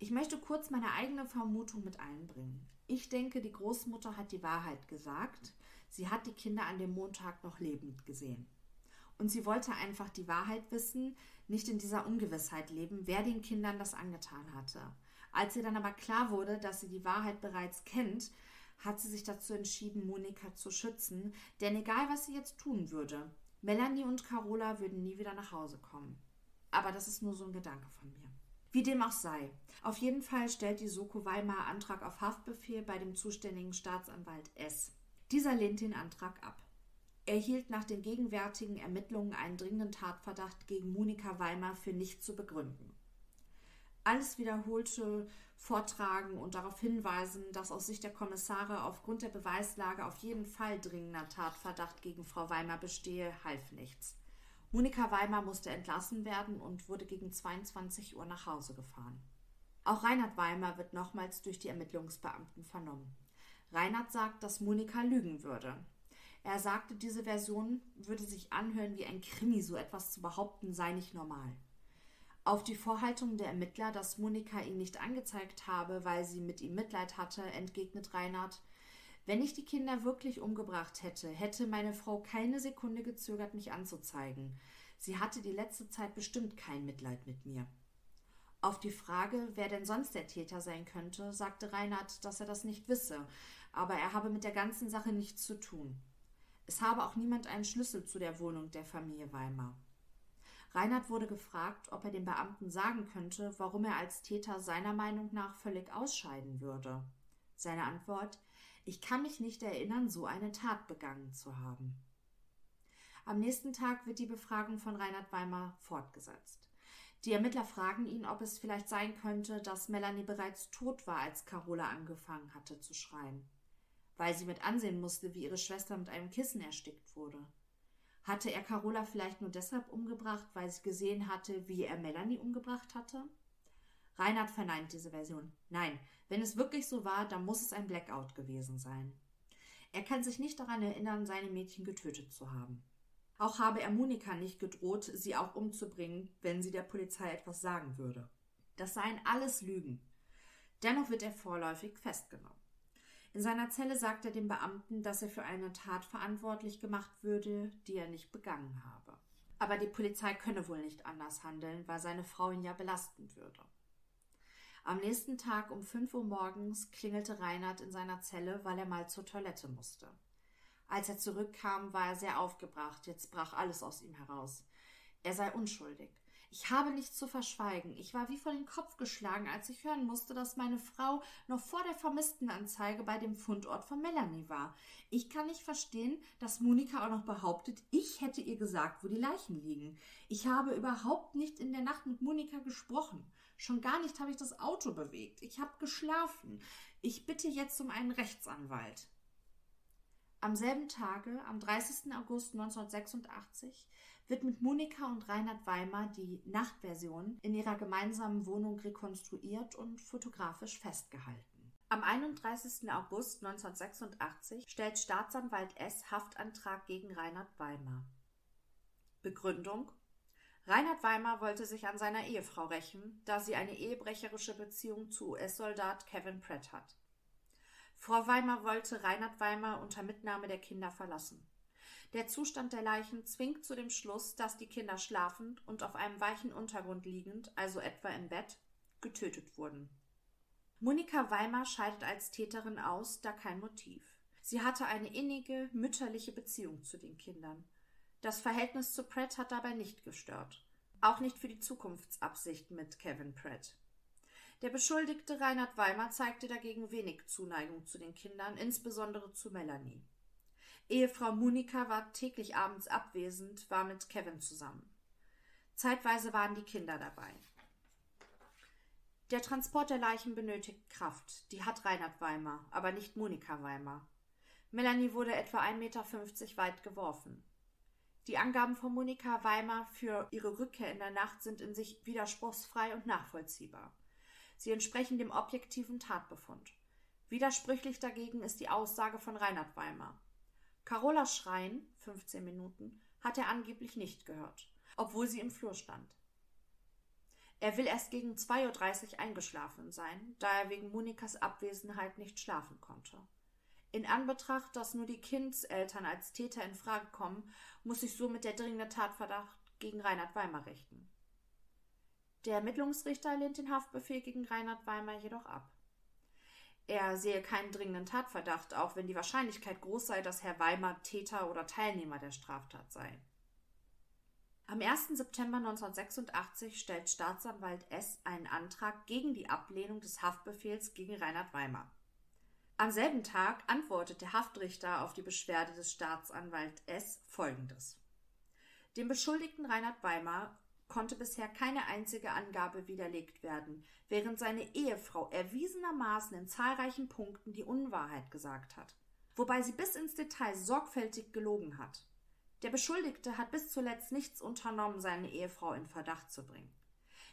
Ich möchte kurz meine eigene Vermutung mit einbringen. Ich denke, die Großmutter hat die Wahrheit gesagt. Sie hat die Kinder an dem Montag noch lebend gesehen. Und sie wollte einfach die Wahrheit wissen, nicht in dieser Ungewissheit leben, wer den Kindern das angetan hatte. Als ihr dann aber klar wurde, dass sie die Wahrheit bereits kennt, hat sie sich dazu entschieden, Monika zu schützen, denn egal was sie jetzt tun würde, Melanie und Carola würden nie wieder nach Hause kommen. Aber das ist nur so ein Gedanke von mir. Wie dem auch sei. Auf jeden Fall stellt die Soko Weimar Antrag auf Haftbefehl bei dem zuständigen Staatsanwalt S. Dieser lehnt den Antrag ab. Er hielt nach den gegenwärtigen Ermittlungen einen dringenden Tatverdacht gegen Monika Weimar für nicht zu begründen. Alles wiederholte Vortragen und darauf hinweisen, dass aus Sicht der Kommissare aufgrund der Beweislage auf jeden Fall dringender Tatverdacht gegen Frau Weimar bestehe, half nichts. Monika Weimar musste entlassen werden und wurde gegen 22 Uhr nach Hause gefahren. Auch Reinhard Weimar wird nochmals durch die Ermittlungsbeamten vernommen. Reinhard sagt, dass Monika lügen würde. Er sagte, diese Version würde sich anhören wie ein Krimi, so etwas zu behaupten sei nicht normal. Auf die Vorhaltung der Ermittler, dass Monika ihn nicht angezeigt habe, weil sie mit ihm Mitleid hatte, entgegnet Reinhard, wenn ich die Kinder wirklich umgebracht hätte, hätte meine Frau keine Sekunde gezögert, mich anzuzeigen. Sie hatte die letzte Zeit bestimmt kein Mitleid mit mir. Auf die Frage, wer denn sonst der Täter sein könnte, sagte Reinhard, dass er das nicht wisse, aber er habe mit der ganzen Sache nichts zu tun. Es habe auch niemand einen Schlüssel zu der Wohnung der Familie Weimar. Reinhard wurde gefragt, ob er den Beamten sagen könnte, warum er als Täter seiner Meinung nach völlig ausscheiden würde. Seine Antwort Ich kann mich nicht erinnern, so eine Tat begangen zu haben. Am nächsten Tag wird die Befragung von Reinhard Weimar fortgesetzt. Die Ermittler fragen ihn, ob es vielleicht sein könnte, dass Melanie bereits tot war, als Carola angefangen hatte zu schreien, weil sie mit ansehen musste, wie ihre Schwester mit einem Kissen erstickt wurde. Hatte er Carola vielleicht nur deshalb umgebracht, weil sie gesehen hatte, wie er Melanie umgebracht hatte? Reinhard verneint diese Version. Nein, wenn es wirklich so war, dann muss es ein Blackout gewesen sein. Er kann sich nicht daran erinnern, seine Mädchen getötet zu haben. Auch habe er Monika nicht gedroht, sie auch umzubringen, wenn sie der Polizei etwas sagen würde. Das seien alles Lügen. Dennoch wird er vorläufig festgenommen. In seiner Zelle sagt er dem Beamten, dass er für eine Tat verantwortlich gemacht würde, die er nicht begangen habe. Aber die Polizei könne wohl nicht anders handeln, weil seine Frau ihn ja belasten würde. Am nächsten Tag um fünf Uhr morgens klingelte Reinhard in seiner Zelle, weil er mal zur Toilette musste. Als er zurückkam, war er sehr aufgebracht, jetzt brach alles aus ihm heraus. Er sei unschuldig. Ich habe nichts zu verschweigen. Ich war wie vor den Kopf geschlagen, als ich hören musste, dass meine Frau noch vor der Vermisstenanzeige bei dem Fundort von Melanie war. Ich kann nicht verstehen, dass Monika auch noch behauptet, ich hätte ihr gesagt, wo die Leichen liegen. Ich habe überhaupt nicht in der Nacht mit Monika gesprochen. Schon gar nicht habe ich das Auto bewegt. Ich habe geschlafen. Ich bitte jetzt um einen Rechtsanwalt. Am selben Tage, am 30. August 1986, wird mit Monika und Reinhard Weimar die Nachtversion in ihrer gemeinsamen Wohnung rekonstruiert und fotografisch festgehalten. Am 31. August 1986 stellt Staatsanwalt S. Haftantrag gegen Reinhard Weimar. Begründung Reinhard Weimar wollte sich an seiner Ehefrau rächen, da sie eine ehebrecherische Beziehung zu US-Soldat Kevin Pratt hat. Frau Weimar wollte Reinhard Weimar unter Mitnahme der Kinder verlassen. Der Zustand der Leichen zwingt zu dem Schluss, dass die Kinder schlafend und auf einem weichen Untergrund liegend, also etwa im Bett, getötet wurden. Monika Weimar scheidet als Täterin aus, da kein Motiv. Sie hatte eine innige, mütterliche Beziehung zu den Kindern. Das Verhältnis zu Pratt hat dabei nicht gestört. Auch nicht für die Zukunftsabsicht mit Kevin Pratt. Der Beschuldigte Reinhard Weimar zeigte dagegen wenig Zuneigung zu den Kindern, insbesondere zu Melanie. Ehefrau Monika war täglich abends abwesend, war mit Kevin zusammen. Zeitweise waren die Kinder dabei. Der Transport der Leichen benötigt Kraft. Die hat Reinhard Weimar, aber nicht Monika Weimar. Melanie wurde etwa 1,50 Meter weit geworfen. Die Angaben von Monika Weimar für ihre Rückkehr in der Nacht sind in sich widerspruchsfrei und nachvollziehbar. Sie entsprechen dem objektiven Tatbefund. Widersprüchlich dagegen ist die Aussage von Reinhard Weimar. Carola Schreien, 15 Minuten, hat er angeblich nicht gehört, obwohl sie im Flur stand. Er will erst gegen 2.30 Uhr eingeschlafen sein, da er wegen Monikas Abwesenheit nicht schlafen konnte. In Anbetracht, dass nur die Kindseltern als Täter in Frage kommen, muss sich somit der dringende Tatverdacht gegen Reinhard Weimar richten. Der Ermittlungsrichter lehnt den Haftbefehl gegen Reinhard Weimar jedoch ab. Er sehe keinen dringenden Tatverdacht, auch wenn die Wahrscheinlichkeit groß sei, dass Herr Weimar Täter oder Teilnehmer der Straftat sei. Am 1. September 1986 stellt Staatsanwalt S. einen Antrag gegen die Ablehnung des Haftbefehls gegen Reinhard Weimar. Am selben Tag antwortet der Haftrichter auf die Beschwerde des Staatsanwalt S. folgendes. Dem Beschuldigten Reinhard Weimar konnte bisher keine einzige Angabe widerlegt werden, während seine Ehefrau erwiesenermaßen in zahlreichen Punkten die Unwahrheit gesagt hat, wobei sie bis ins Detail sorgfältig gelogen hat. Der Beschuldigte hat bis zuletzt nichts unternommen, seine Ehefrau in Verdacht zu bringen.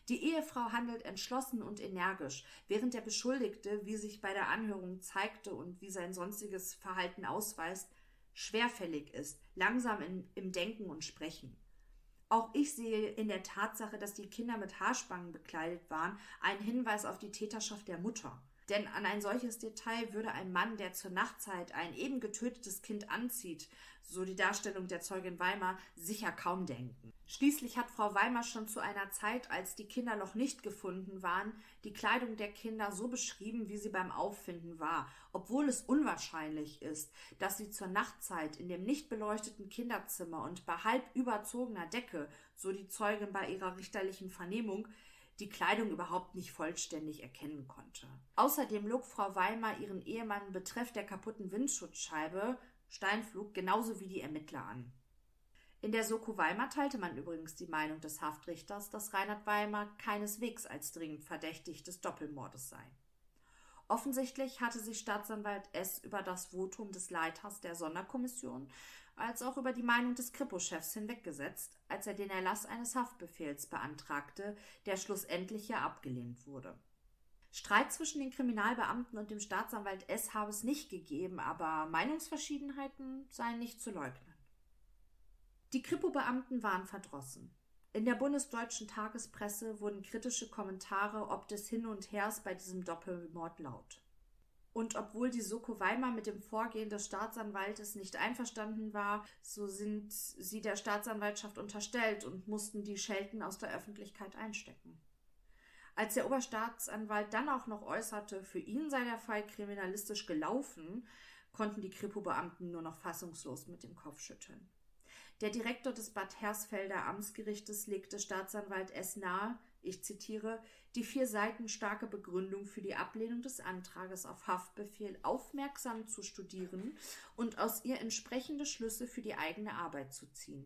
Die Ehefrau handelt entschlossen und energisch, während der Beschuldigte, wie sich bei der Anhörung zeigte und wie sein sonstiges Verhalten ausweist, schwerfällig ist, langsam in, im Denken und Sprechen. Auch ich sehe in der Tatsache, dass die Kinder mit Haarspangen bekleidet waren, einen Hinweis auf die Täterschaft der Mutter. Denn an ein solches Detail würde ein Mann, der zur Nachtzeit ein eben getötetes Kind anzieht, so die Darstellung der Zeugin Weimar, sicher kaum denken. Schließlich hat Frau Weimar schon zu einer Zeit, als die Kinder noch nicht gefunden waren, die Kleidung der Kinder so beschrieben, wie sie beim Auffinden war, obwohl es unwahrscheinlich ist, dass sie zur Nachtzeit in dem nicht beleuchteten Kinderzimmer und bei halb überzogener Decke, so die Zeugin bei ihrer richterlichen Vernehmung, die Kleidung überhaupt nicht vollständig erkennen konnte. Außerdem log Frau Weimar ihren Ehemann betreff der kaputten Windschutzscheibe Steinflug genauso wie die Ermittler an. In der Soko Weimar teilte man übrigens die Meinung des Haftrichters, dass Reinhard Weimar keineswegs als dringend verdächtig des Doppelmordes sei. Offensichtlich hatte sich Staatsanwalt S. über das Votum des Leiters der Sonderkommission als auch über die Meinung des Kripo-Chefs hinweggesetzt, als er den Erlass eines Haftbefehls beantragte, der schlussendlich ja abgelehnt wurde. Streit zwischen den Kriminalbeamten und dem Staatsanwalt S. habe es nicht gegeben, aber Meinungsverschiedenheiten seien nicht zu leugnen. Die Kripo-Beamten waren verdrossen. In der bundesdeutschen Tagespresse wurden kritische Kommentare ob des Hin und Hers bei diesem Doppelmord laut. Und obwohl die Soko Weimar mit dem Vorgehen des Staatsanwaltes nicht einverstanden war, so sind sie der Staatsanwaltschaft unterstellt und mussten die Schelten aus der Öffentlichkeit einstecken. Als der Oberstaatsanwalt dann auch noch äußerte, für ihn sei der Fall kriminalistisch gelaufen, konnten die Kripo-Beamten nur noch fassungslos mit dem Kopf schütteln. Der Direktor des Bad Hersfelder Amtsgerichtes legte Staatsanwalt S. nahe, ich zitiere, die vier Seiten starke Begründung für die Ablehnung des Antrages auf Haftbefehl aufmerksam zu studieren und aus ihr entsprechende Schlüsse für die eigene Arbeit zu ziehen.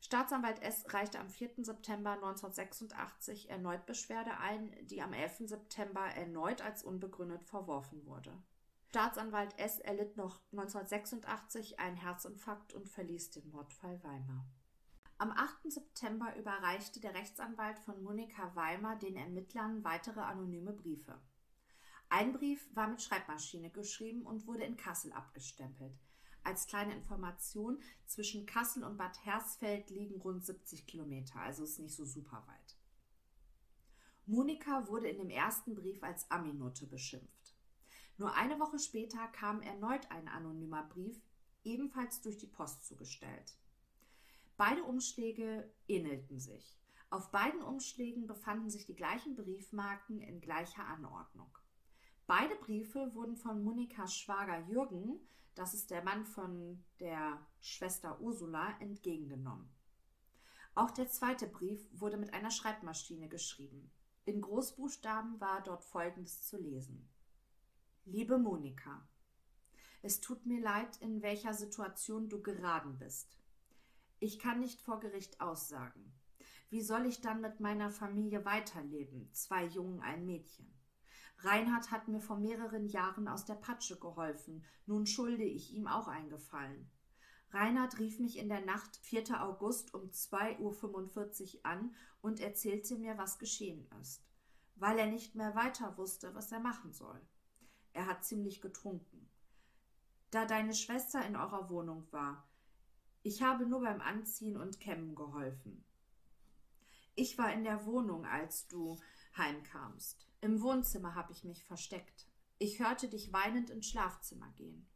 Staatsanwalt S. reichte am 4. September 1986 erneut Beschwerde ein, die am 11. September erneut als unbegründet verworfen wurde. Staatsanwalt S. erlitt noch 1986 einen Herzinfarkt und verließ den Mordfall Weimar. Am 8. September überreichte der Rechtsanwalt von Monika Weimar den Ermittlern weitere anonyme Briefe. Ein Brief war mit Schreibmaschine geschrieben und wurde in Kassel abgestempelt. Als kleine Information, zwischen Kassel und Bad Hersfeld liegen rund 70 Kilometer, also ist nicht so super weit. Monika wurde in dem ersten Brief als Aminote beschimpft. Nur eine Woche später kam erneut ein anonymer Brief, ebenfalls durch die Post zugestellt. Beide Umschläge ähnelten sich. Auf beiden Umschlägen befanden sich die gleichen Briefmarken in gleicher Anordnung. Beide Briefe wurden von Monikas Schwager Jürgen das ist der Mann von der Schwester Ursula, entgegengenommen. Auch der zweite Brief wurde mit einer Schreibmaschine geschrieben. In Großbuchstaben war dort Folgendes zu lesen. Liebe Monika, es tut mir leid, in welcher Situation du geraten bist. Ich kann nicht vor Gericht aussagen. Wie soll ich dann mit meiner Familie weiterleben? Zwei Jungen, ein Mädchen. Reinhard hat mir vor mehreren Jahren aus der Patsche geholfen, nun schulde ich ihm auch eingefallen. Reinhard rief mich in der Nacht 4. August um 2.45 Uhr an und erzählte mir, was geschehen ist, weil er nicht mehr weiter wusste, was er machen soll. Er hat ziemlich getrunken. Da deine Schwester in eurer Wohnung war, ich habe nur beim Anziehen und Kämmen geholfen. Ich war in der Wohnung, als du heimkamst. Im Wohnzimmer habe ich mich versteckt. Ich hörte dich weinend ins Schlafzimmer gehen.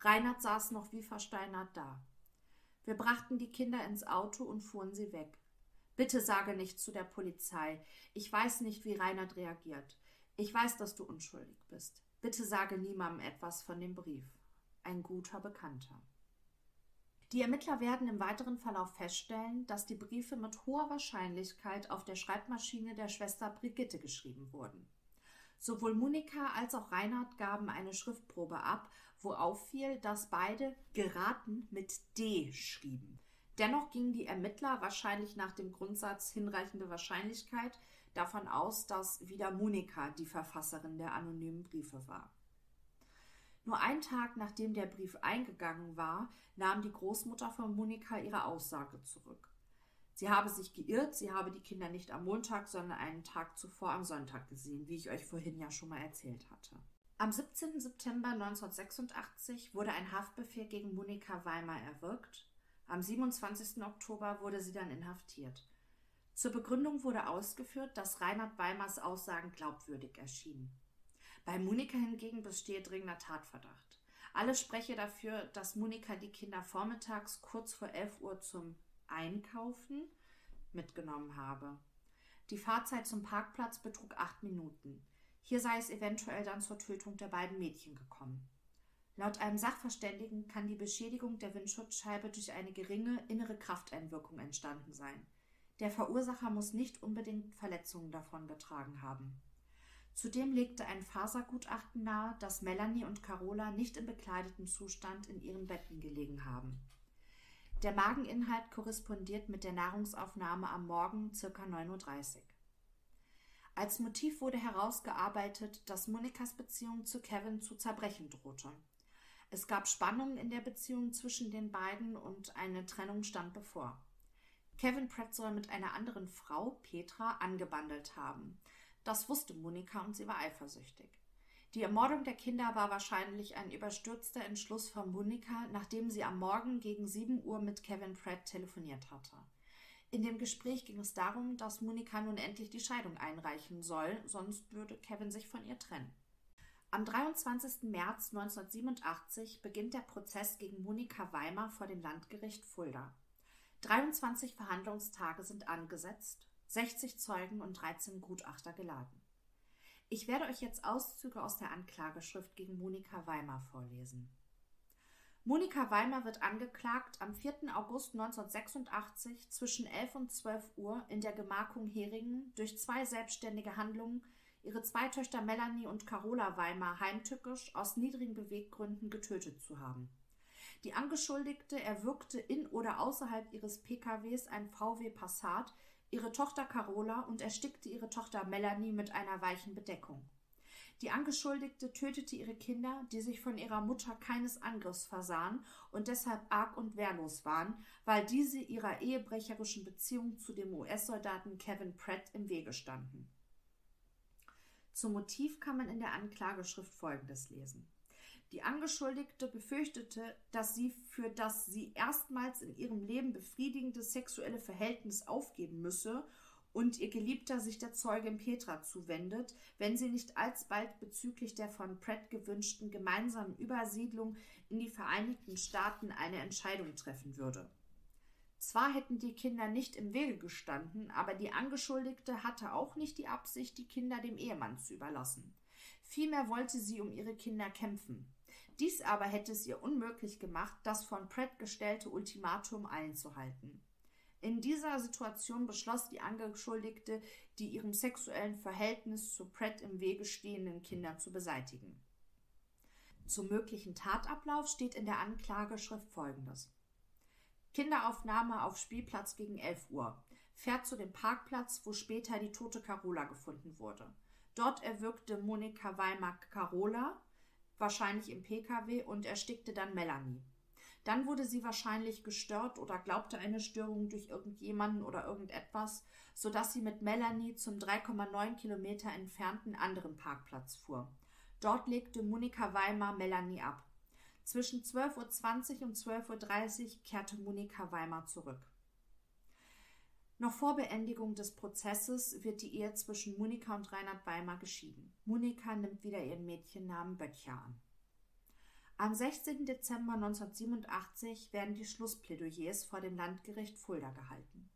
Reinhard saß noch wie versteinert da. Wir brachten die Kinder ins Auto und fuhren sie weg. Bitte sage nicht zu der Polizei. Ich weiß nicht, wie Reinhard reagiert. Ich weiß, dass du unschuldig bist. Bitte sage niemandem etwas von dem Brief. Ein guter Bekannter. Die Ermittler werden im weiteren Verlauf feststellen, dass die Briefe mit hoher Wahrscheinlichkeit auf der Schreibmaschine der Schwester Brigitte geschrieben wurden. Sowohl Monika als auch Reinhard gaben eine Schriftprobe ab, wo auffiel, dass beide geraten mit D schrieben. Dennoch gingen die Ermittler wahrscheinlich nach dem Grundsatz hinreichende Wahrscheinlichkeit davon aus, dass wieder Monika die Verfasserin der anonymen Briefe war. Nur einen Tag nachdem der Brief eingegangen war, nahm die Großmutter von Monika ihre Aussage zurück. Sie habe sich geirrt, sie habe die Kinder nicht am Montag, sondern einen Tag zuvor am Sonntag gesehen, wie ich euch vorhin ja schon mal erzählt hatte. Am 17. September 1986 wurde ein Haftbefehl gegen Monika Weimar erwirkt. Am 27. Oktober wurde sie dann inhaftiert. Zur Begründung wurde ausgeführt, dass Reinhard Weimars Aussagen glaubwürdig erschienen. Bei Monika hingegen bestehe dringender Tatverdacht. Alles spreche dafür, dass Monika die Kinder vormittags kurz vor 11 Uhr zum Einkaufen mitgenommen habe. Die Fahrzeit zum Parkplatz betrug acht Minuten. Hier sei es eventuell dann zur Tötung der beiden Mädchen gekommen. Laut einem Sachverständigen kann die Beschädigung der Windschutzscheibe durch eine geringe innere Krafteinwirkung entstanden sein. Der Verursacher muss nicht unbedingt Verletzungen davon getragen haben. Zudem legte ein Fasergutachten nahe, dass Melanie und Carola nicht in bekleidetem Zustand in ihren Betten gelegen haben. Der Mageninhalt korrespondiert mit der Nahrungsaufnahme am Morgen ca. 9.30 Uhr. Als Motiv wurde herausgearbeitet, dass Monikas Beziehung zu Kevin zu zerbrechen drohte. Es gab Spannungen in der Beziehung zwischen den beiden und eine Trennung stand bevor. Kevin Pratt soll mit einer anderen Frau, Petra, angebandelt haben. Das wusste Monika und sie war eifersüchtig. Die Ermordung der Kinder war wahrscheinlich ein überstürzter Entschluss von Monika, nachdem sie am Morgen gegen 7 Uhr mit Kevin Pratt telefoniert hatte. In dem Gespräch ging es darum, dass Monika nun endlich die Scheidung einreichen soll, sonst würde Kevin sich von ihr trennen. Am 23. März 1987 beginnt der Prozess gegen Monika Weimar vor dem Landgericht Fulda. 23 Verhandlungstage sind angesetzt, 60 Zeugen und 13 Gutachter geladen. Ich werde euch jetzt Auszüge aus der Anklageschrift gegen Monika Weimar vorlesen. Monika Weimar wird angeklagt, am 4. August 1986 zwischen 11 und 12 Uhr in der Gemarkung Heringen durch zwei selbstständige Handlungen ihre zwei Töchter Melanie und Carola Weimar heimtückisch aus niedrigen Beweggründen getötet zu haben. Die Angeschuldigte erwürgte in oder außerhalb ihres PKWs ein VW Passat, ihre Tochter Carola und erstickte ihre Tochter Melanie mit einer weichen Bedeckung. Die Angeschuldigte tötete ihre Kinder, die sich von ihrer Mutter keines Angriffs versahen und deshalb arg und wehrlos waren, weil diese ihrer ehebrecherischen Beziehung zu dem US-Soldaten Kevin Pratt im Wege standen. Zum Motiv kann man in der Anklageschrift Folgendes lesen. Die Angeschuldigte befürchtete, dass sie für das sie erstmals in ihrem Leben befriedigende sexuelle Verhältnis aufgeben müsse und ihr Geliebter sich der Zeugin Petra zuwendet, wenn sie nicht alsbald bezüglich der von Pratt gewünschten gemeinsamen Übersiedlung in die Vereinigten Staaten eine Entscheidung treffen würde. Zwar hätten die Kinder nicht im Wege gestanden, aber die Angeschuldigte hatte auch nicht die Absicht, die Kinder dem Ehemann zu überlassen. Vielmehr wollte sie um ihre Kinder kämpfen. Dies aber hätte es ihr unmöglich gemacht, das von Pratt gestellte Ultimatum einzuhalten. In dieser Situation beschloss die Angeschuldigte, die ihrem sexuellen Verhältnis zu Pratt im Wege stehenden Kinder zu beseitigen. Zum möglichen Tatablauf steht in der Anklageschrift folgendes. Kinderaufnahme auf Spielplatz gegen 11 Uhr. Fährt zu dem Parkplatz, wo später die tote Carola gefunden wurde. Dort erwürgte Monika Weimar Carola, wahrscheinlich im PKW, und erstickte dann Melanie. Dann wurde sie wahrscheinlich gestört oder glaubte eine Störung durch irgendjemanden oder irgendetwas, sodass sie mit Melanie zum 3,9 Kilometer entfernten anderen Parkplatz fuhr. Dort legte Monika Weimar Melanie ab. Zwischen 12.20 Uhr und 12.30 Uhr kehrte Monika Weimar zurück. Noch vor Beendigung des Prozesses wird die Ehe zwischen Monika und Reinhard Weimar geschieden. Monika nimmt wieder ihren Mädchennamen Böttcher an. Am 16. Dezember 1987 werden die Schlussplädoyers vor dem Landgericht Fulda gehalten.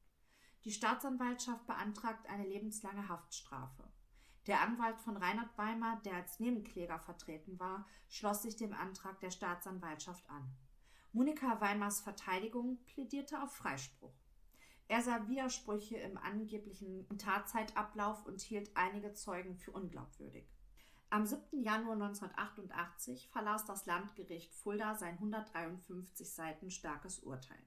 Die Staatsanwaltschaft beantragt eine lebenslange Haftstrafe. Der Anwalt von Reinhard Weimar, der als Nebenkläger vertreten war, schloss sich dem Antrag der Staatsanwaltschaft an. Monika Weimars Verteidigung plädierte auf Freispruch. Er sah Widersprüche im angeblichen Tatzeitablauf und hielt einige Zeugen für unglaubwürdig. Am 7. Januar 1988 verlas das Landgericht Fulda sein 153 Seiten starkes Urteil.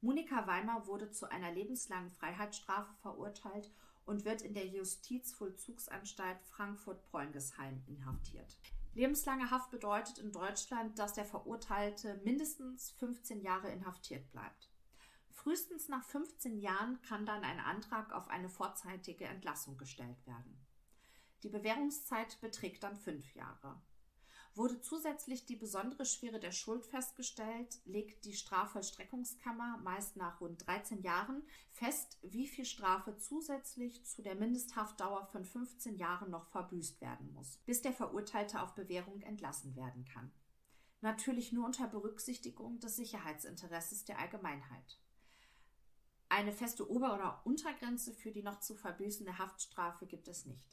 Monika Weimar wurde zu einer lebenslangen Freiheitsstrafe verurteilt und wird in der Justizvollzugsanstalt Frankfurt-Preungesheim inhaftiert. Lebenslange Haft bedeutet in Deutschland, dass der Verurteilte mindestens 15 Jahre inhaftiert bleibt. Frühestens nach 15 Jahren kann dann ein Antrag auf eine vorzeitige Entlassung gestellt werden. Die Bewährungszeit beträgt dann fünf Jahre. Wurde zusätzlich die besondere Schwere der Schuld festgestellt, legt die Strafvollstreckungskammer meist nach rund 13 Jahren fest, wie viel Strafe zusätzlich zu der Mindesthaftdauer von 15 Jahren noch verbüßt werden muss, bis der Verurteilte auf Bewährung entlassen werden kann. Natürlich nur unter Berücksichtigung des Sicherheitsinteresses der Allgemeinheit. Eine feste Ober- oder Untergrenze für die noch zu verbüßende Haftstrafe gibt es nicht.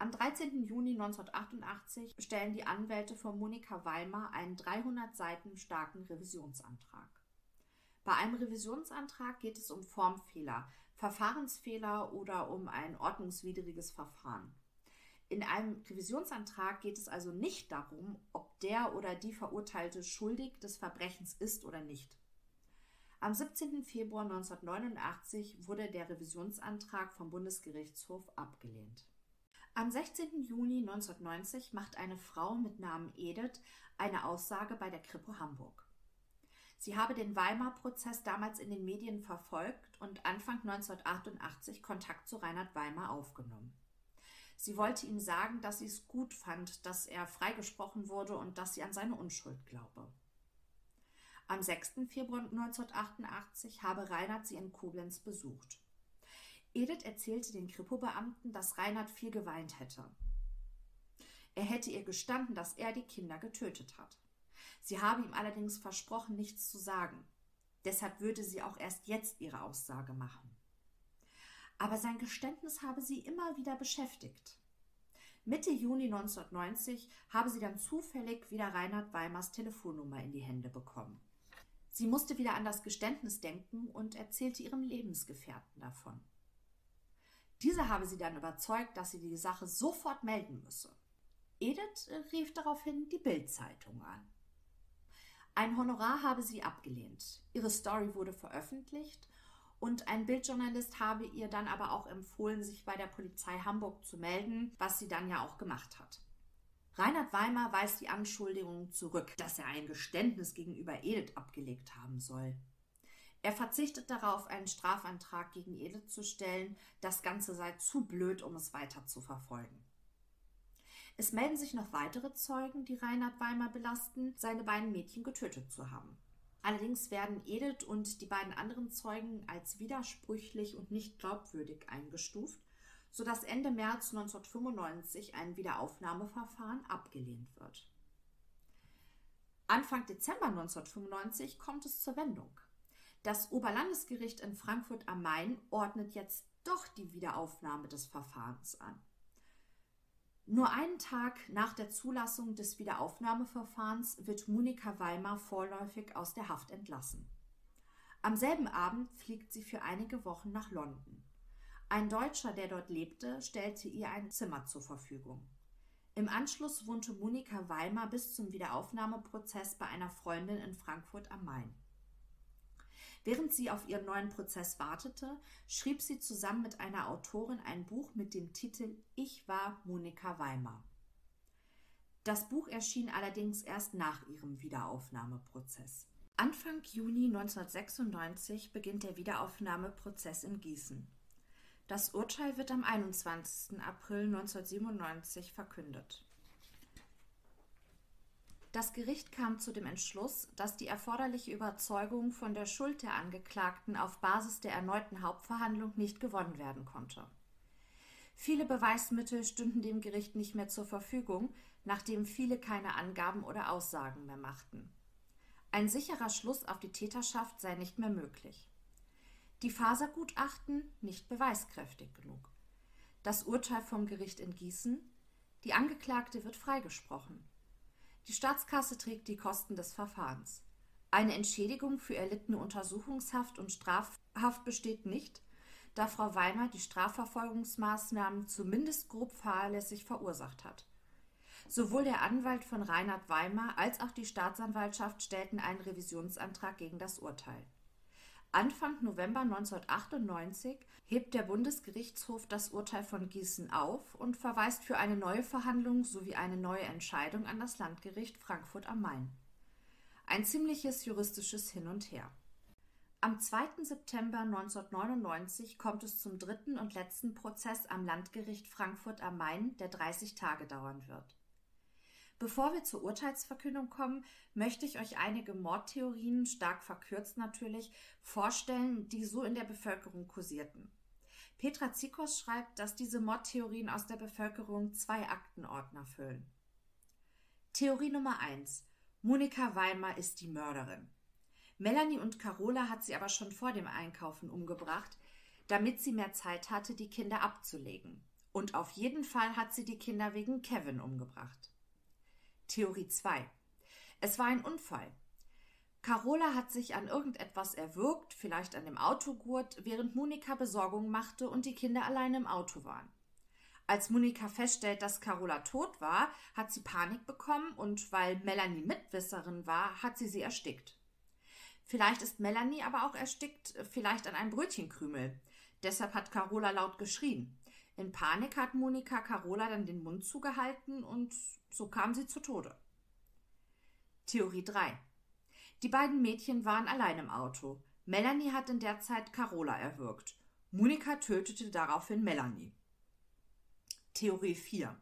Am 13. Juni 1988 stellen die Anwälte von Monika Weimar einen 300 Seiten starken Revisionsantrag. Bei einem Revisionsantrag geht es um Formfehler, Verfahrensfehler oder um ein ordnungswidriges Verfahren. In einem Revisionsantrag geht es also nicht darum, ob der oder die Verurteilte schuldig des Verbrechens ist oder nicht. Am 17. Februar 1989 wurde der Revisionsantrag vom Bundesgerichtshof abgelehnt. Am 16. Juni 1990 macht eine Frau mit Namen Edith eine Aussage bei der Kripo Hamburg. Sie habe den Weimar-Prozess damals in den Medien verfolgt und Anfang 1988 Kontakt zu Reinhard Weimar aufgenommen. Sie wollte ihm sagen, dass sie es gut fand, dass er freigesprochen wurde und dass sie an seine Unschuld glaube. Am 6. Februar 1988 habe Reinhard sie in Koblenz besucht. Edith erzählte den Kripo-Beamten, dass Reinhard viel geweint hätte. Er hätte ihr gestanden, dass er die Kinder getötet hat. Sie habe ihm allerdings versprochen, nichts zu sagen. Deshalb würde sie auch erst jetzt ihre Aussage machen. Aber sein Geständnis habe sie immer wieder beschäftigt. Mitte Juni 1990 habe sie dann zufällig wieder Reinhard Weimers Telefonnummer in die Hände bekommen. Sie musste wieder an das Geständnis denken und erzählte ihrem Lebensgefährten davon. Dieser habe sie dann überzeugt, dass sie die Sache sofort melden müsse. Edith rief daraufhin die Bildzeitung an. Ein Honorar habe sie abgelehnt. Ihre Story wurde veröffentlicht und ein Bildjournalist habe ihr dann aber auch empfohlen, sich bei der Polizei Hamburg zu melden, was sie dann ja auch gemacht hat. Reinhard Weimar weist die Anschuldigungen zurück, dass er ein Geständnis gegenüber Edith abgelegt haben soll. Er verzichtet darauf, einen Strafantrag gegen Edith zu stellen. Das Ganze sei zu blöd, um es weiter zu verfolgen. Es melden sich noch weitere Zeugen, die Reinhard Weimar belasten, seine beiden Mädchen getötet zu haben. Allerdings werden Edith und die beiden anderen Zeugen als widersprüchlich und nicht glaubwürdig eingestuft, sodass Ende März 1995 ein Wiederaufnahmeverfahren abgelehnt wird. Anfang Dezember 1995 kommt es zur Wendung. Das Oberlandesgericht in Frankfurt am Main ordnet jetzt doch die Wiederaufnahme des Verfahrens an. Nur einen Tag nach der Zulassung des Wiederaufnahmeverfahrens wird Monika Weimar vorläufig aus der Haft entlassen. Am selben Abend fliegt sie für einige Wochen nach London. Ein Deutscher, der dort lebte, stellte ihr ein Zimmer zur Verfügung. Im Anschluss wohnte Monika Weimar bis zum Wiederaufnahmeprozess bei einer Freundin in Frankfurt am Main. Während sie auf ihren neuen Prozess wartete, schrieb sie zusammen mit einer Autorin ein Buch mit dem Titel Ich war Monika Weimar. Das Buch erschien allerdings erst nach ihrem Wiederaufnahmeprozess. Anfang Juni 1996 beginnt der Wiederaufnahmeprozess in Gießen. Das Urteil wird am 21. April 1997 verkündet. Das Gericht kam zu dem Entschluss, dass die erforderliche Überzeugung von der Schuld der Angeklagten auf Basis der erneuten Hauptverhandlung nicht gewonnen werden konnte. Viele Beweismittel stünden dem Gericht nicht mehr zur Verfügung, nachdem viele keine Angaben oder Aussagen mehr machten. Ein sicherer Schluss auf die Täterschaft sei nicht mehr möglich. Die Fasergutachten nicht beweiskräftig genug. Das Urteil vom Gericht in Gießen. Die Angeklagte wird freigesprochen. Die Staatskasse trägt die Kosten des Verfahrens. Eine Entschädigung für erlittene Untersuchungshaft und Strafhaft besteht nicht, da Frau Weimar die Strafverfolgungsmaßnahmen zumindest grob fahrlässig verursacht hat. Sowohl der Anwalt von Reinhard Weimar als auch die Staatsanwaltschaft stellten einen Revisionsantrag gegen das Urteil. Anfang November 1998 hebt der Bundesgerichtshof das Urteil von Gießen auf und verweist für eine neue Verhandlung sowie eine neue Entscheidung an das Landgericht Frankfurt am Main. Ein ziemliches juristisches Hin und Her. Am 2. September 1999 kommt es zum dritten und letzten Prozess am Landgericht Frankfurt am Main, der 30 Tage dauern wird. Bevor wir zur Urteilsverkündung kommen, möchte ich euch einige Mordtheorien, stark verkürzt natürlich, vorstellen, die so in der Bevölkerung kursierten. Petra Zikos schreibt, dass diese Mordtheorien aus der Bevölkerung zwei Aktenordner füllen. Theorie Nummer 1. Monika Weimar ist die Mörderin. Melanie und Carola hat sie aber schon vor dem Einkaufen umgebracht, damit sie mehr Zeit hatte, die Kinder abzulegen. Und auf jeden Fall hat sie die Kinder wegen Kevin umgebracht. Theorie 2. Es war ein Unfall. Carola hat sich an irgendetwas erwürgt, vielleicht an dem Autogurt, während Monika Besorgung machte und die Kinder allein im Auto waren. Als Monika feststellt, dass Carola tot war, hat sie Panik bekommen und weil Melanie Mitwisserin war, hat sie sie erstickt. Vielleicht ist Melanie aber auch erstickt, vielleicht an einem Brötchenkrümel. Deshalb hat Carola laut geschrien. In Panik hat Monika Carola dann den Mund zugehalten und so kam sie zu Tode. Theorie 3. Die beiden Mädchen waren allein im Auto. Melanie hat in der Zeit Carola erwürgt. Monika tötete daraufhin Melanie. Theorie 4.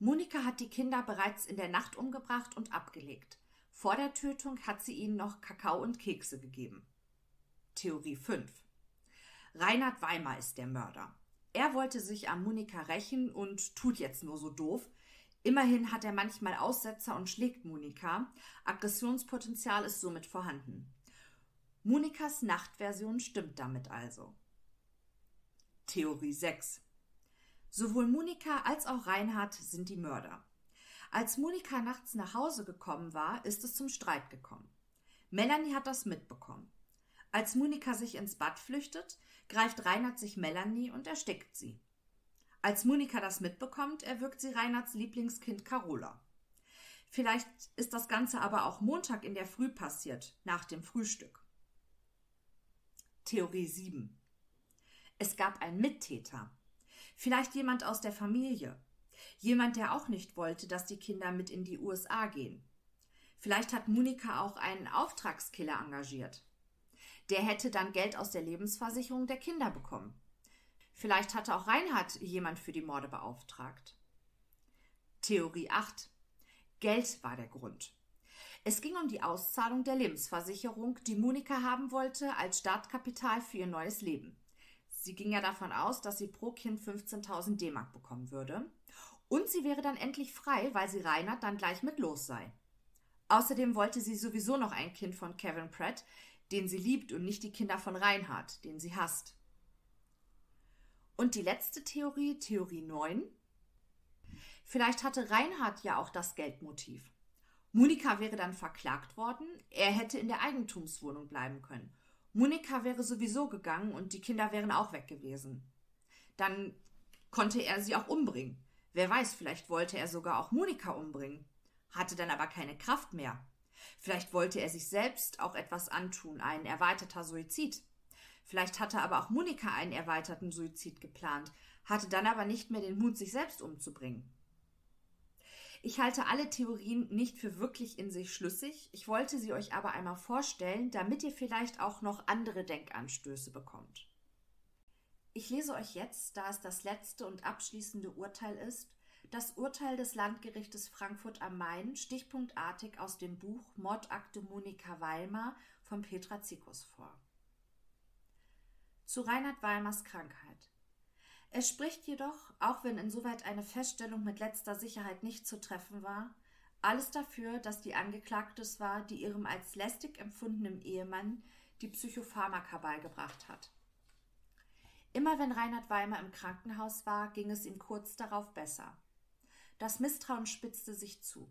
Monika hat die Kinder bereits in der Nacht umgebracht und abgelegt. Vor der Tötung hat sie ihnen noch Kakao und Kekse gegeben. Theorie 5. Reinhard Weimar ist der Mörder. Er wollte sich an Monika rächen und tut jetzt nur so doof. Immerhin hat er manchmal Aussetzer und schlägt Monika. Aggressionspotenzial ist somit vorhanden. Monikas Nachtversion stimmt damit also. Theorie 6. Sowohl Monika als auch Reinhard sind die Mörder. Als Monika nachts nach Hause gekommen war, ist es zum Streit gekommen. Melanie hat das mitbekommen. Als Monika sich ins Bad flüchtet, greift Reinhard sich Melanie und erstickt sie. Als Monika das mitbekommt, erwürgt sie Reinhards Lieblingskind Carola. Vielleicht ist das Ganze aber auch Montag in der Früh passiert, nach dem Frühstück. Theorie 7. Es gab einen Mittäter. Vielleicht jemand aus der Familie. Jemand, der auch nicht wollte, dass die Kinder mit in die USA gehen. Vielleicht hat Monika auch einen Auftragskiller engagiert. Der hätte dann Geld aus der Lebensversicherung der Kinder bekommen. Vielleicht hatte auch Reinhard jemand für die Morde beauftragt. Theorie 8. Geld war der Grund. Es ging um die Auszahlung der Lebensversicherung, die Monika haben wollte als Startkapital für ihr neues Leben. Sie ging ja davon aus, dass sie pro Kind 15.000 D-Mark bekommen würde. Und sie wäre dann endlich frei, weil sie Reinhard dann gleich mit los sei. Außerdem wollte sie sowieso noch ein Kind von Kevin Pratt, den sie liebt und nicht die Kinder von Reinhard, den sie hasst. Und die letzte Theorie, Theorie 9. Vielleicht hatte Reinhard ja auch das Geldmotiv. Monika wäre dann verklagt worden, er hätte in der Eigentumswohnung bleiben können. Monika wäre sowieso gegangen und die Kinder wären auch weg gewesen. Dann konnte er sie auch umbringen. Wer weiß, vielleicht wollte er sogar auch Monika umbringen, hatte dann aber keine Kraft mehr. Vielleicht wollte er sich selbst auch etwas antun, ein erweiterter Suizid. Vielleicht hatte aber auch Monika einen erweiterten Suizid geplant, hatte dann aber nicht mehr den Mut, sich selbst umzubringen. Ich halte alle Theorien nicht für wirklich in sich schlüssig, ich wollte sie euch aber einmal vorstellen, damit ihr vielleicht auch noch andere Denkanstöße bekommt. Ich lese euch jetzt, da es das letzte und abschließende Urteil ist, das Urteil des Landgerichtes Frankfurt am Main stichpunktartig aus dem Buch Mordakte Monika Weimar von Petra Zikus vor. Zu Reinhard Weimars Krankheit. Es spricht jedoch, auch wenn insoweit eine Feststellung mit letzter Sicherheit nicht zu treffen war, alles dafür, dass die Angeklagte es war, die ihrem als lästig empfundenen Ehemann die Psychopharmaka beigebracht hat. Immer wenn Reinhard Weimar im Krankenhaus war, ging es ihm kurz darauf besser. Das Misstrauen spitzte sich zu.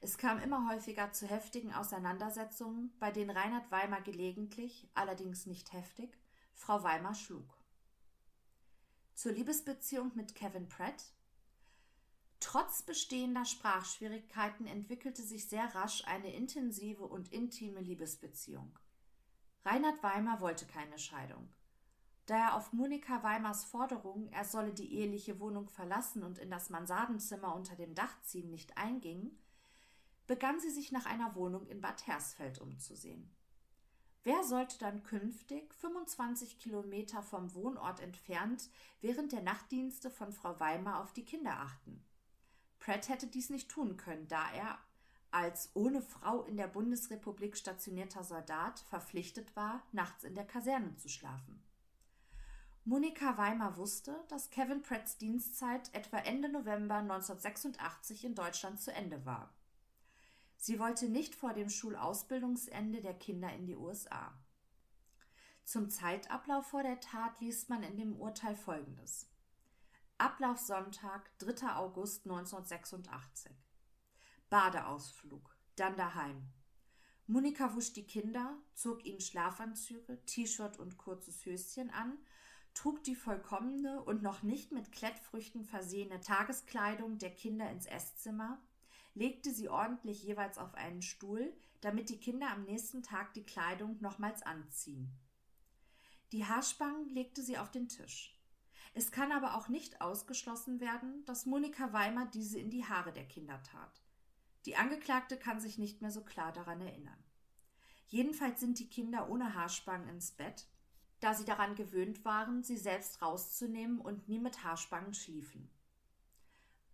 Es kam immer häufiger zu heftigen Auseinandersetzungen, bei denen Reinhard Weimar gelegentlich, allerdings nicht heftig, Frau Weimar schlug. Zur Liebesbeziehung mit Kevin Pratt. Trotz bestehender Sprachschwierigkeiten entwickelte sich sehr rasch eine intensive und intime Liebesbeziehung. Reinhard Weimar wollte keine Scheidung. Da er auf Monika Weimars Forderung, er solle die eheliche Wohnung verlassen und in das Mansardenzimmer unter dem Dach ziehen, nicht einging, begann sie sich nach einer Wohnung in Bad Hersfeld umzusehen. Wer sollte dann künftig 25 Kilometer vom Wohnort entfernt während der Nachtdienste von Frau Weimar auf die Kinder achten? Pratt hätte dies nicht tun können, da er als ohne Frau in der Bundesrepublik stationierter Soldat verpflichtet war, nachts in der Kaserne zu schlafen. Monika Weimar wusste, dass Kevin Pratts Dienstzeit etwa Ende November 1986 in Deutschland zu Ende war. Sie wollte nicht vor dem Schulausbildungsende der Kinder in die USA. Zum Zeitablauf vor der Tat liest man in dem Urteil folgendes. Ablauf Sonntag, 3. August 1986. Badeausflug, dann daheim. Monika wusch die Kinder, zog ihnen Schlafanzüge, T-Shirt und kurzes Höschen an, trug die vollkommene und noch nicht mit Klettfrüchten versehene Tageskleidung der Kinder ins Esszimmer, legte sie ordentlich jeweils auf einen Stuhl, damit die Kinder am nächsten Tag die Kleidung nochmals anziehen. Die Haarspangen legte sie auf den Tisch. Es kann aber auch nicht ausgeschlossen werden, dass Monika Weimar diese in die Haare der Kinder tat. Die Angeklagte kann sich nicht mehr so klar daran erinnern. Jedenfalls sind die Kinder ohne Haarspangen ins Bett, da sie daran gewöhnt waren, sie selbst rauszunehmen und nie mit Haarspangen schliefen.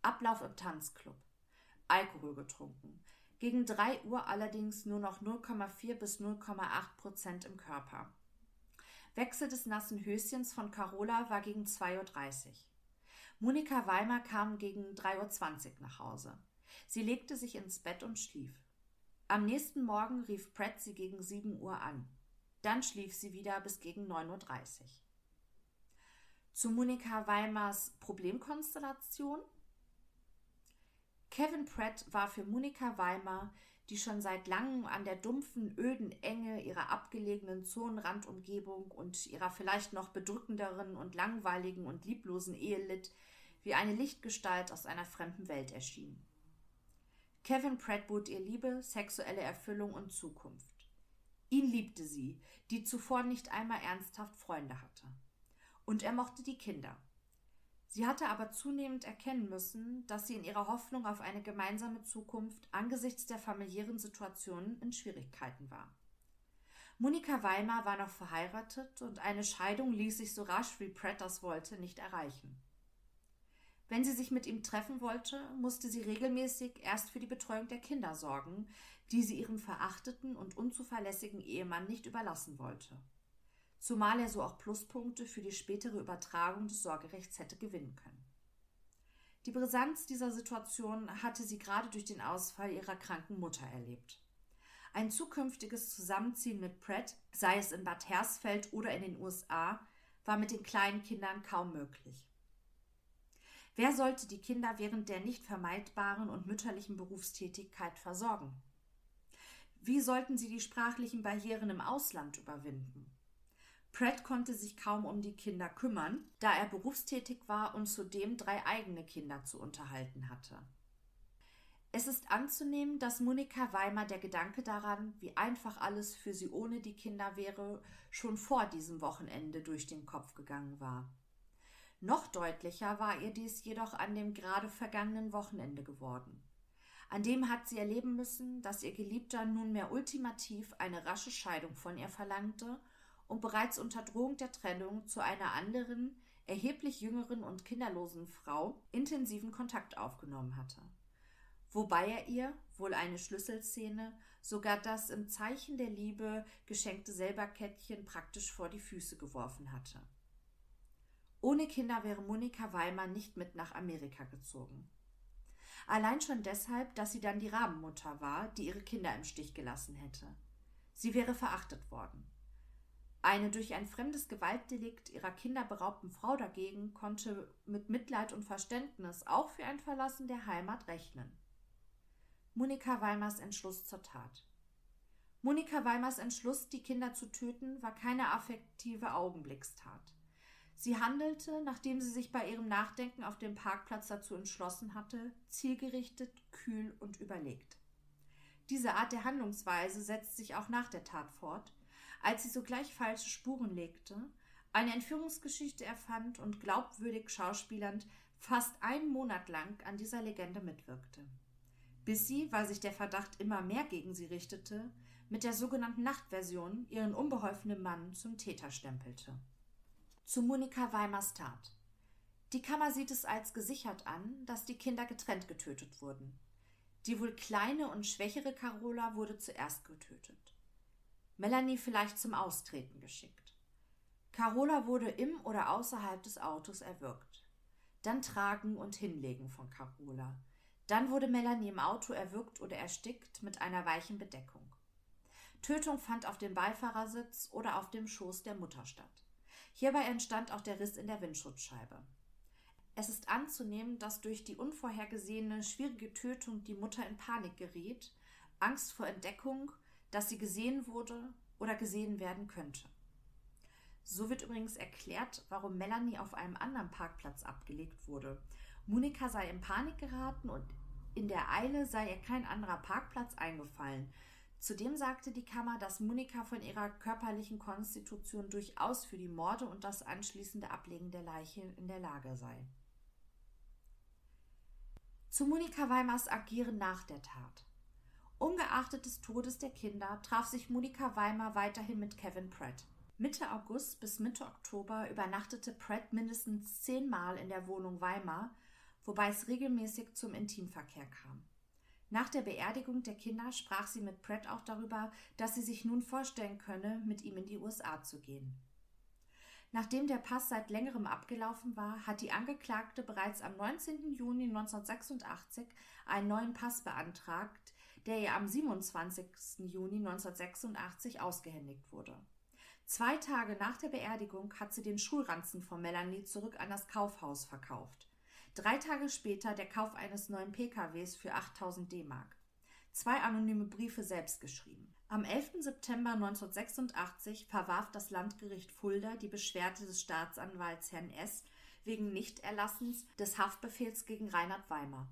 Ablauf im Tanzclub. Alkohol getrunken. Gegen 3 Uhr allerdings nur noch 0,4 bis 0,8 Prozent im Körper. Wechsel des nassen Höschens von Carola war gegen 2.30 Uhr. Monika Weimar kam gegen 3.20 Uhr nach Hause. Sie legte sich ins Bett und schlief. Am nächsten Morgen rief Pratt sie gegen 7 Uhr an. Dann schlief sie wieder bis gegen 9.30 Uhr. Zu Monika Weimars Problemkonstellation Kevin Pratt war für Monika Weimar, die schon seit langem an der dumpfen, öden Enge ihrer abgelegenen Zonenrandumgebung und ihrer vielleicht noch bedrückenderen und langweiligen und lieblosen Ehe litt, wie eine Lichtgestalt aus einer fremden Welt erschien. Kevin Pratt bot ihr Liebe, sexuelle Erfüllung und Zukunft. Ihn liebte sie, die zuvor nicht einmal ernsthaft Freunde hatte. Und er mochte die Kinder. Sie hatte aber zunehmend erkennen müssen, dass sie in ihrer Hoffnung auf eine gemeinsame Zukunft angesichts der familiären Situation in Schwierigkeiten war. Monika Weimar war noch verheiratet und eine Scheidung ließ sich so rasch wie Pratt das wollte nicht erreichen. Wenn sie sich mit ihm treffen wollte, musste sie regelmäßig erst für die Betreuung der Kinder sorgen, die sie ihrem verachteten und unzuverlässigen Ehemann nicht überlassen wollte zumal er so auch Pluspunkte für die spätere Übertragung des Sorgerechts hätte gewinnen können. Die Brisanz dieser Situation hatte sie gerade durch den Ausfall ihrer kranken Mutter erlebt. Ein zukünftiges Zusammenziehen mit Pratt, sei es in Bad Hersfeld oder in den USA, war mit den kleinen Kindern kaum möglich. Wer sollte die Kinder während der nicht vermeidbaren und mütterlichen Berufstätigkeit versorgen? Wie sollten sie die sprachlichen Barrieren im Ausland überwinden? Pratt konnte sich kaum um die Kinder kümmern, da er berufstätig war und zudem drei eigene Kinder zu unterhalten hatte. Es ist anzunehmen, dass Monika Weimar der Gedanke daran, wie einfach alles für sie ohne die Kinder wäre, schon vor diesem Wochenende durch den Kopf gegangen war. Noch deutlicher war ihr dies jedoch an dem gerade vergangenen Wochenende geworden. An dem hat sie erleben müssen, dass ihr Geliebter nunmehr ultimativ eine rasche Scheidung von ihr verlangte und bereits unter Drohung der Trennung zu einer anderen, erheblich jüngeren und kinderlosen Frau intensiven Kontakt aufgenommen hatte. Wobei er ihr, wohl eine Schlüsselszene, sogar das im Zeichen der Liebe geschenkte Selberkettchen praktisch vor die Füße geworfen hatte. Ohne Kinder wäre Monika Weimar nicht mit nach Amerika gezogen. Allein schon deshalb, dass sie dann die Rabenmutter war, die ihre Kinder im Stich gelassen hätte. Sie wäre verachtet worden. Eine durch ein fremdes Gewaltdelikt ihrer Kinder beraubten Frau dagegen konnte mit Mitleid und Verständnis auch für ein Verlassen der Heimat rechnen. Monika Weimers Entschluss zur Tat. Monika Weimers Entschluss, die Kinder zu töten, war keine affektive Augenblickstat. Sie handelte, nachdem sie sich bei ihrem Nachdenken auf dem Parkplatz dazu entschlossen hatte, zielgerichtet, kühl und überlegt. Diese Art der Handlungsweise setzt sich auch nach der Tat fort, als sie sogleich falsche Spuren legte, eine Entführungsgeschichte erfand und glaubwürdig schauspielernd fast einen Monat lang an dieser Legende mitwirkte. Bis sie, weil sich der Verdacht immer mehr gegen sie richtete, mit der sogenannten Nachtversion ihren unbeholfenen Mann zum Täter stempelte. Zu Monika Weimers Tat. Die Kammer sieht es als gesichert an, dass die Kinder getrennt getötet wurden. Die wohl kleine und schwächere Carola wurde zuerst getötet. Melanie vielleicht zum Austreten geschickt. Carola wurde im oder außerhalb des Autos erwürgt. Dann Tragen und Hinlegen von Carola. Dann wurde Melanie im Auto erwürgt oder erstickt mit einer weichen Bedeckung. Tötung fand auf dem Beifahrersitz oder auf dem Schoß der Mutter statt. Hierbei entstand auch der Riss in der Windschutzscheibe. Es ist anzunehmen, dass durch die unvorhergesehene, schwierige Tötung die Mutter in Panik geriet, Angst vor Entdeckung, dass sie gesehen wurde oder gesehen werden könnte. So wird übrigens erklärt, warum Melanie auf einem anderen Parkplatz abgelegt wurde. Monika sei in Panik geraten und in der Eile sei ihr kein anderer Parkplatz eingefallen. Zudem sagte die Kammer, dass Monika von ihrer körperlichen Konstitution durchaus für die Morde und das anschließende Ablegen der Leiche in der Lage sei. Zu Monika Weimars Agieren nach der Tat. Ungeachtet des Todes der Kinder traf sich Monika Weimar weiterhin mit Kevin Pratt. Mitte August bis Mitte Oktober übernachtete Pratt mindestens zehnmal in der Wohnung Weimar, wobei es regelmäßig zum Intimverkehr kam. Nach der Beerdigung der Kinder sprach sie mit Pratt auch darüber, dass sie sich nun vorstellen könne, mit ihm in die USA zu gehen. Nachdem der Pass seit längerem abgelaufen war, hat die Angeklagte bereits am 19. Juni 1986 einen neuen Pass beantragt, der ihr am 27. Juni 1986 ausgehändigt wurde. Zwei Tage nach der Beerdigung hat sie den Schulranzen von Melanie zurück an das Kaufhaus verkauft. Drei Tage später der Kauf eines neuen PKWs für 8000 D-Mark. Zwei anonyme Briefe selbst geschrieben. Am 11. September 1986 verwarf das Landgericht Fulda die Beschwerde des Staatsanwalts Herrn S. wegen Nichterlassens des Haftbefehls gegen Reinhard Weimar.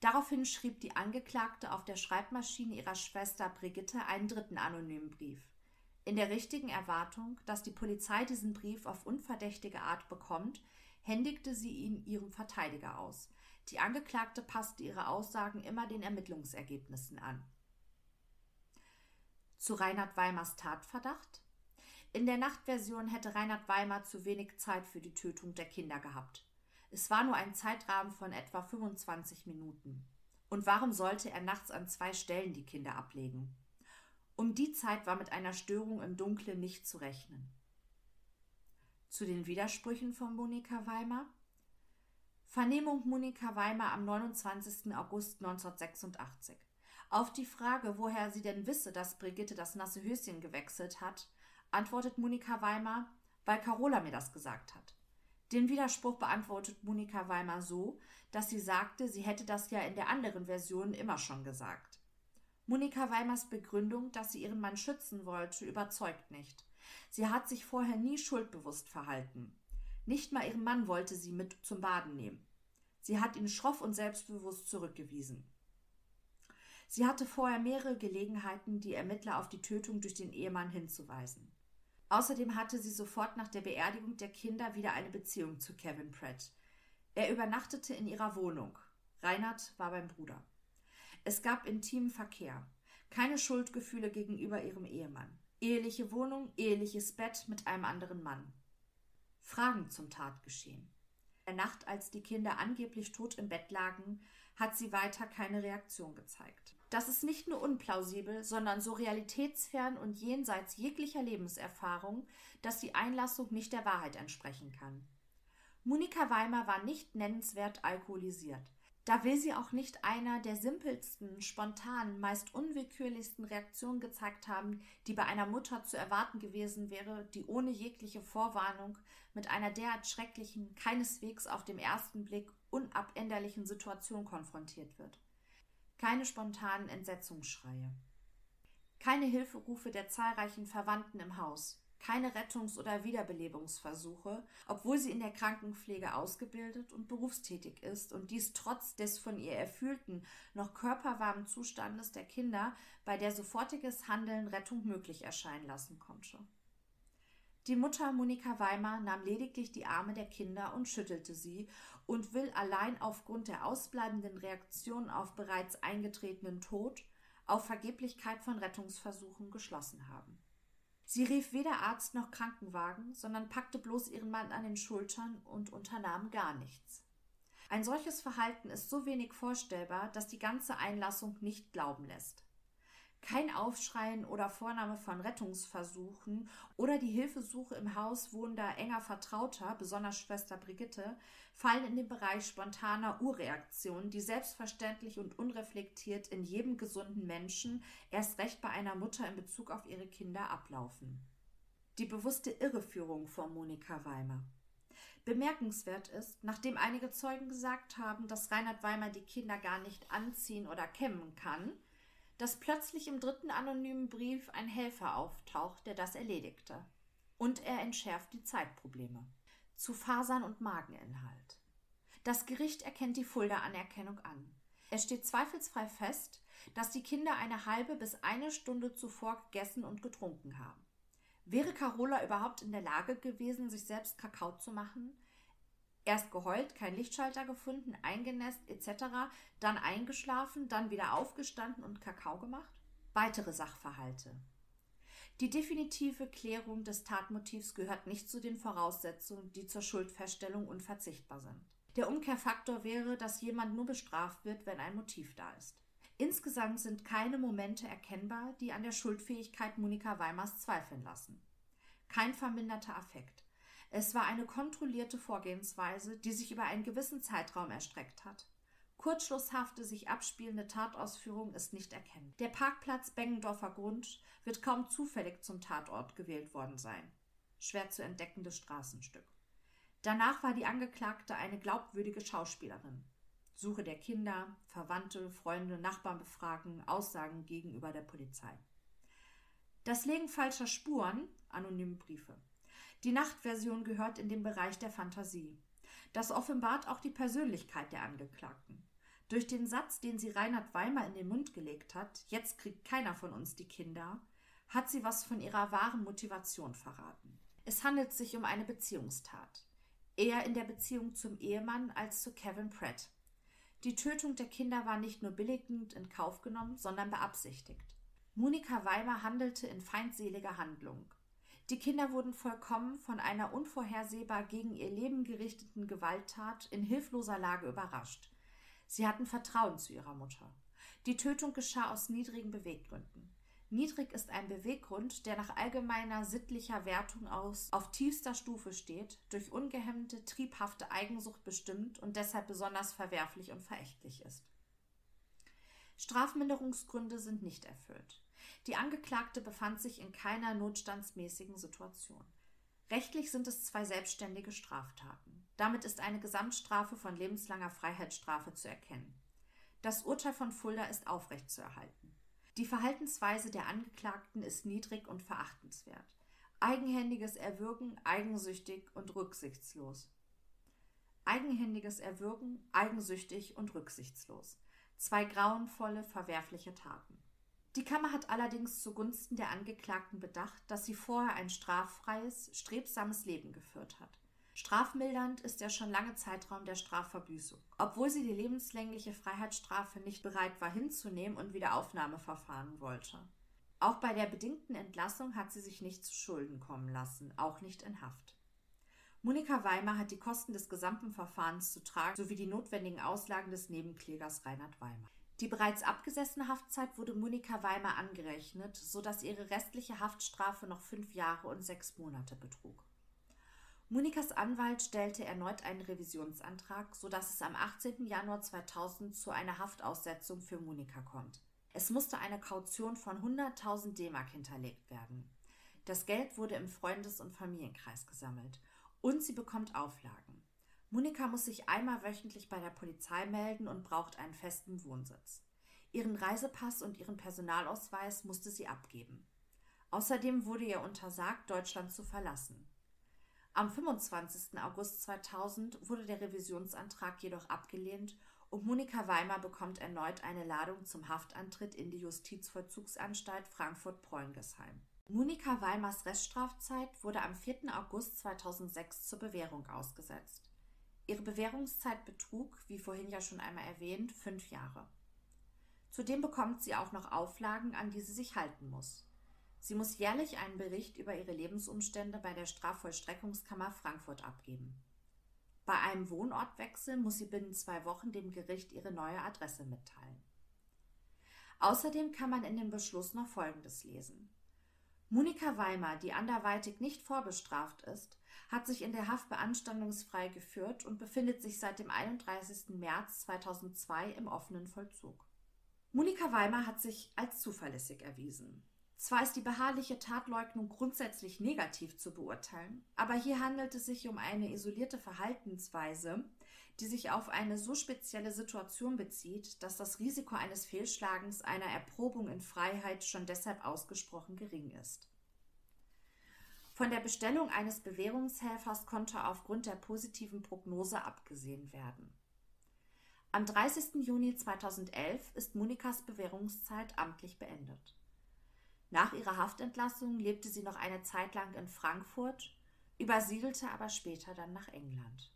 Daraufhin schrieb die Angeklagte auf der Schreibmaschine ihrer Schwester Brigitte einen dritten anonymen Brief. In der richtigen Erwartung, dass die Polizei diesen Brief auf unverdächtige Art bekommt, händigte sie ihn ihrem Verteidiger aus. Die Angeklagte passte ihre Aussagen immer den Ermittlungsergebnissen an zu Reinhard Weimars Tatverdacht? In der Nachtversion hätte Reinhard Weimar zu wenig Zeit für die Tötung der Kinder gehabt. Es war nur ein Zeitrahmen von etwa 25 Minuten. Und warum sollte er nachts an zwei Stellen die Kinder ablegen? Um die Zeit war mit einer Störung im Dunkeln nicht zu rechnen. Zu den Widersprüchen von Monika Weimar? Vernehmung Monika Weimar am 29. August 1986. Auf die Frage, woher sie denn wisse, dass Brigitte das nasse Höschen gewechselt hat, antwortet Monika Weimar, weil Carola mir das gesagt hat. Den Widerspruch beantwortet Monika Weimar so, dass sie sagte, sie hätte das ja in der anderen Version immer schon gesagt. Monika Weimars Begründung, dass sie ihren Mann schützen wollte, überzeugt nicht. Sie hat sich vorher nie schuldbewusst verhalten. Nicht mal ihren Mann wollte sie mit zum Baden nehmen. Sie hat ihn schroff und selbstbewusst zurückgewiesen. Sie hatte vorher mehrere Gelegenheiten, die Ermittler auf die Tötung durch den Ehemann hinzuweisen. Außerdem hatte sie sofort nach der Beerdigung der Kinder wieder eine Beziehung zu Kevin Pratt. Er übernachtete in ihrer Wohnung. Reinhard war beim Bruder. Es gab intimen Verkehr. Keine Schuldgefühle gegenüber ihrem Ehemann. Eheliche Wohnung, eheliches Bett mit einem anderen Mann. Fragen zum Tatgeschehen. Der Nacht, als die Kinder angeblich tot im Bett lagen, hat sie weiter keine Reaktion gezeigt. Das ist nicht nur unplausibel, sondern so realitätsfern und jenseits jeglicher Lebenserfahrung, dass die Einlassung nicht der Wahrheit entsprechen kann. Monika Weimar war nicht nennenswert alkoholisiert. Da will sie auch nicht einer der simpelsten, spontanen, meist unwillkürlichsten Reaktionen gezeigt haben, die bei einer Mutter zu erwarten gewesen wäre, die ohne jegliche Vorwarnung mit einer derart schrecklichen, keineswegs auf dem ersten Blick unabänderlichen Situation konfrontiert wird. Keine spontanen Entsetzungsschreie. Keine Hilferufe der zahlreichen Verwandten im Haus. Keine Rettungs- oder Wiederbelebungsversuche, obwohl sie in der Krankenpflege ausgebildet und berufstätig ist und dies trotz des von ihr erfüllten, noch körperwarmen Zustandes der Kinder, bei der sofortiges Handeln Rettung möglich erscheinen lassen konnte. Die Mutter Monika Weimar nahm lediglich die Arme der Kinder und schüttelte sie und will allein aufgrund der ausbleibenden Reaktion auf bereits eingetretenen Tod auf Vergeblichkeit von Rettungsversuchen geschlossen haben. Sie rief weder Arzt noch Krankenwagen, sondern packte bloß ihren Mann an den Schultern und unternahm gar nichts. Ein solches Verhalten ist so wenig vorstellbar, dass die ganze Einlassung nicht glauben lässt. Kein Aufschreien oder Vornahme von Rettungsversuchen oder die Hilfesuche im Haus wohnender enger Vertrauter, besonders Schwester Brigitte, fallen in den Bereich spontaner Urreaktionen, die selbstverständlich und unreflektiert in jedem gesunden Menschen, erst recht bei einer Mutter in Bezug auf ihre Kinder, ablaufen. Die bewusste Irreführung von Monika Weimer. Bemerkenswert ist, nachdem einige Zeugen gesagt haben, dass Reinhard Weimer die Kinder gar nicht anziehen oder kämmen kann, dass plötzlich im dritten anonymen Brief ein Helfer auftaucht, der das erledigte. Und er entschärft die Zeitprobleme. Zu Fasern und Mageninhalt. Das Gericht erkennt die Fulda-Anerkennung an. Es steht zweifelsfrei fest, dass die Kinder eine halbe bis eine Stunde zuvor gegessen und getrunken haben. Wäre Carola überhaupt in der Lage gewesen, sich selbst Kakao zu machen? Erst geheult, kein Lichtschalter gefunden, eingenässt etc., dann eingeschlafen, dann wieder aufgestanden und Kakao gemacht? Weitere Sachverhalte. Die definitive Klärung des Tatmotivs gehört nicht zu den Voraussetzungen, die zur Schuldfeststellung unverzichtbar sind. Der Umkehrfaktor wäre, dass jemand nur bestraft wird, wenn ein Motiv da ist. Insgesamt sind keine Momente erkennbar, die an der Schuldfähigkeit Monika Weimers zweifeln lassen. Kein verminderter Affekt. Es war eine kontrollierte Vorgehensweise, die sich über einen gewissen Zeitraum erstreckt hat. Kurzschlusshafte sich abspielende Tatausführung ist nicht erkennbar. Der Parkplatz Bengendorfer Grund wird kaum zufällig zum Tatort gewählt worden sein. Schwer zu entdeckendes Straßenstück. Danach war die Angeklagte eine glaubwürdige Schauspielerin. Suche der Kinder, Verwandte, Freunde, Nachbarn befragen, Aussagen gegenüber der Polizei. Das Legen falscher Spuren, anonyme Briefe. Die Nachtversion gehört in den Bereich der Fantasie. Das offenbart auch die Persönlichkeit der Angeklagten. Durch den Satz, den sie Reinhard Weimer in den Mund gelegt hat, jetzt kriegt keiner von uns die Kinder, hat sie was von ihrer wahren Motivation verraten. Es handelt sich um eine Beziehungstat. Eher in der Beziehung zum Ehemann als zu Kevin Pratt. Die Tötung der Kinder war nicht nur billigend in Kauf genommen, sondern beabsichtigt. Monika Weimer handelte in feindseliger Handlung. Die Kinder wurden vollkommen von einer unvorhersehbar gegen ihr Leben gerichteten Gewalttat in hilfloser Lage überrascht. Sie hatten Vertrauen zu ihrer Mutter. Die Tötung geschah aus niedrigen Beweggründen. Niedrig ist ein Beweggrund, der nach allgemeiner sittlicher Wertung aus auf tiefster Stufe steht, durch ungehemmte, triebhafte Eigensucht bestimmt und deshalb besonders verwerflich und verächtlich ist. Strafminderungsgründe sind nicht erfüllt. Die Angeklagte befand sich in keiner notstandsmäßigen Situation. Rechtlich sind es zwei selbstständige Straftaten. Damit ist eine Gesamtstrafe von lebenslanger Freiheitsstrafe zu erkennen. Das Urteil von Fulda ist aufrechtzuerhalten. Die Verhaltensweise der Angeklagten ist niedrig und verachtenswert. Eigenhändiges Erwürgen, eigensüchtig und rücksichtslos. Eigenhändiges Erwürgen, eigensüchtig und rücksichtslos. Zwei grauenvolle, verwerfliche Taten. Die Kammer hat allerdings zugunsten der Angeklagten bedacht, dass sie vorher ein straffreies, strebsames Leben geführt hat. Strafmildernd ist der schon lange Zeitraum der Strafverbüßung. Obwohl sie die lebenslängliche Freiheitsstrafe nicht bereit war hinzunehmen und Wiederaufnahmeverfahren wollte. Auch bei der bedingten Entlassung hat sie sich nicht zu Schulden kommen lassen, auch nicht in Haft. Monika Weimer hat die Kosten des gesamten Verfahrens zu tragen, sowie die notwendigen Auslagen des Nebenklägers Reinhard Weimer. Die bereits abgesessene Haftzeit wurde Monika Weimer angerechnet, sodass ihre restliche Haftstrafe noch fünf Jahre und sechs Monate betrug. Monikas Anwalt stellte erneut einen Revisionsantrag, sodass es am 18. Januar 2000 zu einer Haftaussetzung für Monika kommt. Es musste eine Kaution von 100.000 D-Mark hinterlegt werden. Das Geld wurde im Freundes- und Familienkreis gesammelt und sie bekommt Auflagen. Monika muss sich einmal wöchentlich bei der Polizei melden und braucht einen festen Wohnsitz. Ihren Reisepass und ihren Personalausweis musste sie abgeben. Außerdem wurde ihr untersagt, Deutschland zu verlassen. Am 25. August 2000 wurde der Revisionsantrag jedoch abgelehnt und Monika Weimer bekommt erneut eine Ladung zum Haftantritt in die Justizvollzugsanstalt Frankfurt-Preungesheim. Monika Weimers Reststrafzeit wurde am 4. August 2006 zur Bewährung ausgesetzt. Ihre Bewährungszeit betrug, wie vorhin ja schon einmal erwähnt, fünf Jahre. Zudem bekommt sie auch noch Auflagen, an die sie sich halten muss. Sie muss jährlich einen Bericht über ihre Lebensumstände bei der Strafvollstreckungskammer Frankfurt abgeben. Bei einem Wohnortwechsel muss sie binnen zwei Wochen dem Gericht ihre neue Adresse mitteilen. Außerdem kann man in dem Beschluss noch Folgendes lesen. Monika Weimer, die anderweitig nicht vorbestraft ist, hat sich in der Haft beanstandungsfrei geführt und befindet sich seit dem 31. März 2002 im offenen Vollzug. Monika Weimer hat sich als zuverlässig erwiesen. Zwar ist die beharrliche Tatleugnung grundsätzlich negativ zu beurteilen, aber hier handelt es sich um eine isolierte Verhaltensweise, die sich auf eine so spezielle Situation bezieht, dass das Risiko eines Fehlschlagens einer Erprobung in Freiheit schon deshalb ausgesprochen gering ist. Von der Bestellung eines Bewährungshelfers konnte aufgrund der positiven Prognose abgesehen werden. Am 30. Juni 2011 ist Monikas Bewährungszeit amtlich beendet. Nach ihrer Haftentlassung lebte sie noch eine Zeit lang in Frankfurt, übersiedelte aber später dann nach England.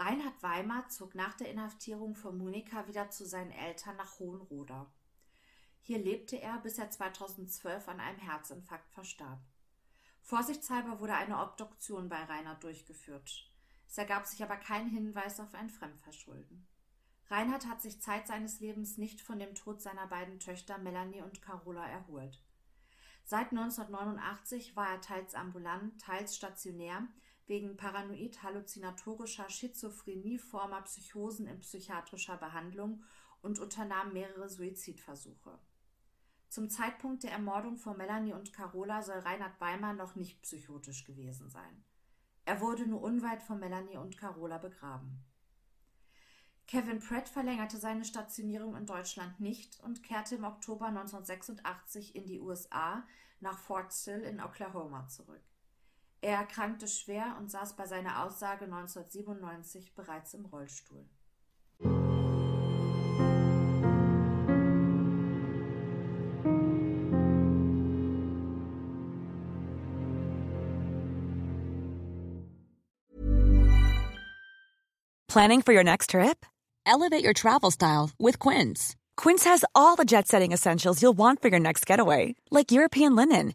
Reinhard Weimar zog nach der Inhaftierung von Monika wieder zu seinen Eltern nach Hohenroda. Hier lebte er, bis er 2012 an einem Herzinfarkt verstarb. Vorsichtshalber wurde eine Obduktion bei Reinhard durchgeführt. Es ergab sich aber kein Hinweis auf ein Fremdverschulden. Reinhard hat sich Zeit seines Lebens nicht von dem Tod seiner beiden Töchter Melanie und Carola erholt. Seit 1989 war er teils ambulant, teils stationär wegen paranoid-halluzinatorischer schizophrenieformer Psychosen in psychiatrischer Behandlung und unternahm mehrere Suizidversuche. Zum Zeitpunkt der Ermordung von Melanie und Carola soll Reinhard Weimar noch nicht psychotisch gewesen sein. Er wurde nur unweit von Melanie und Carola begraben. Kevin Pratt verlängerte seine Stationierung in Deutschland nicht und kehrte im Oktober 1986 in die USA nach Fort Sill in Oklahoma zurück. Er erkrankte schwer und saß bei seiner Aussage 1997 bereits im Rollstuhl. Planning for your next trip? Elevate your travel style with Quince. Quince has all the jet setting essentials you'll want for your next getaway, like European linen,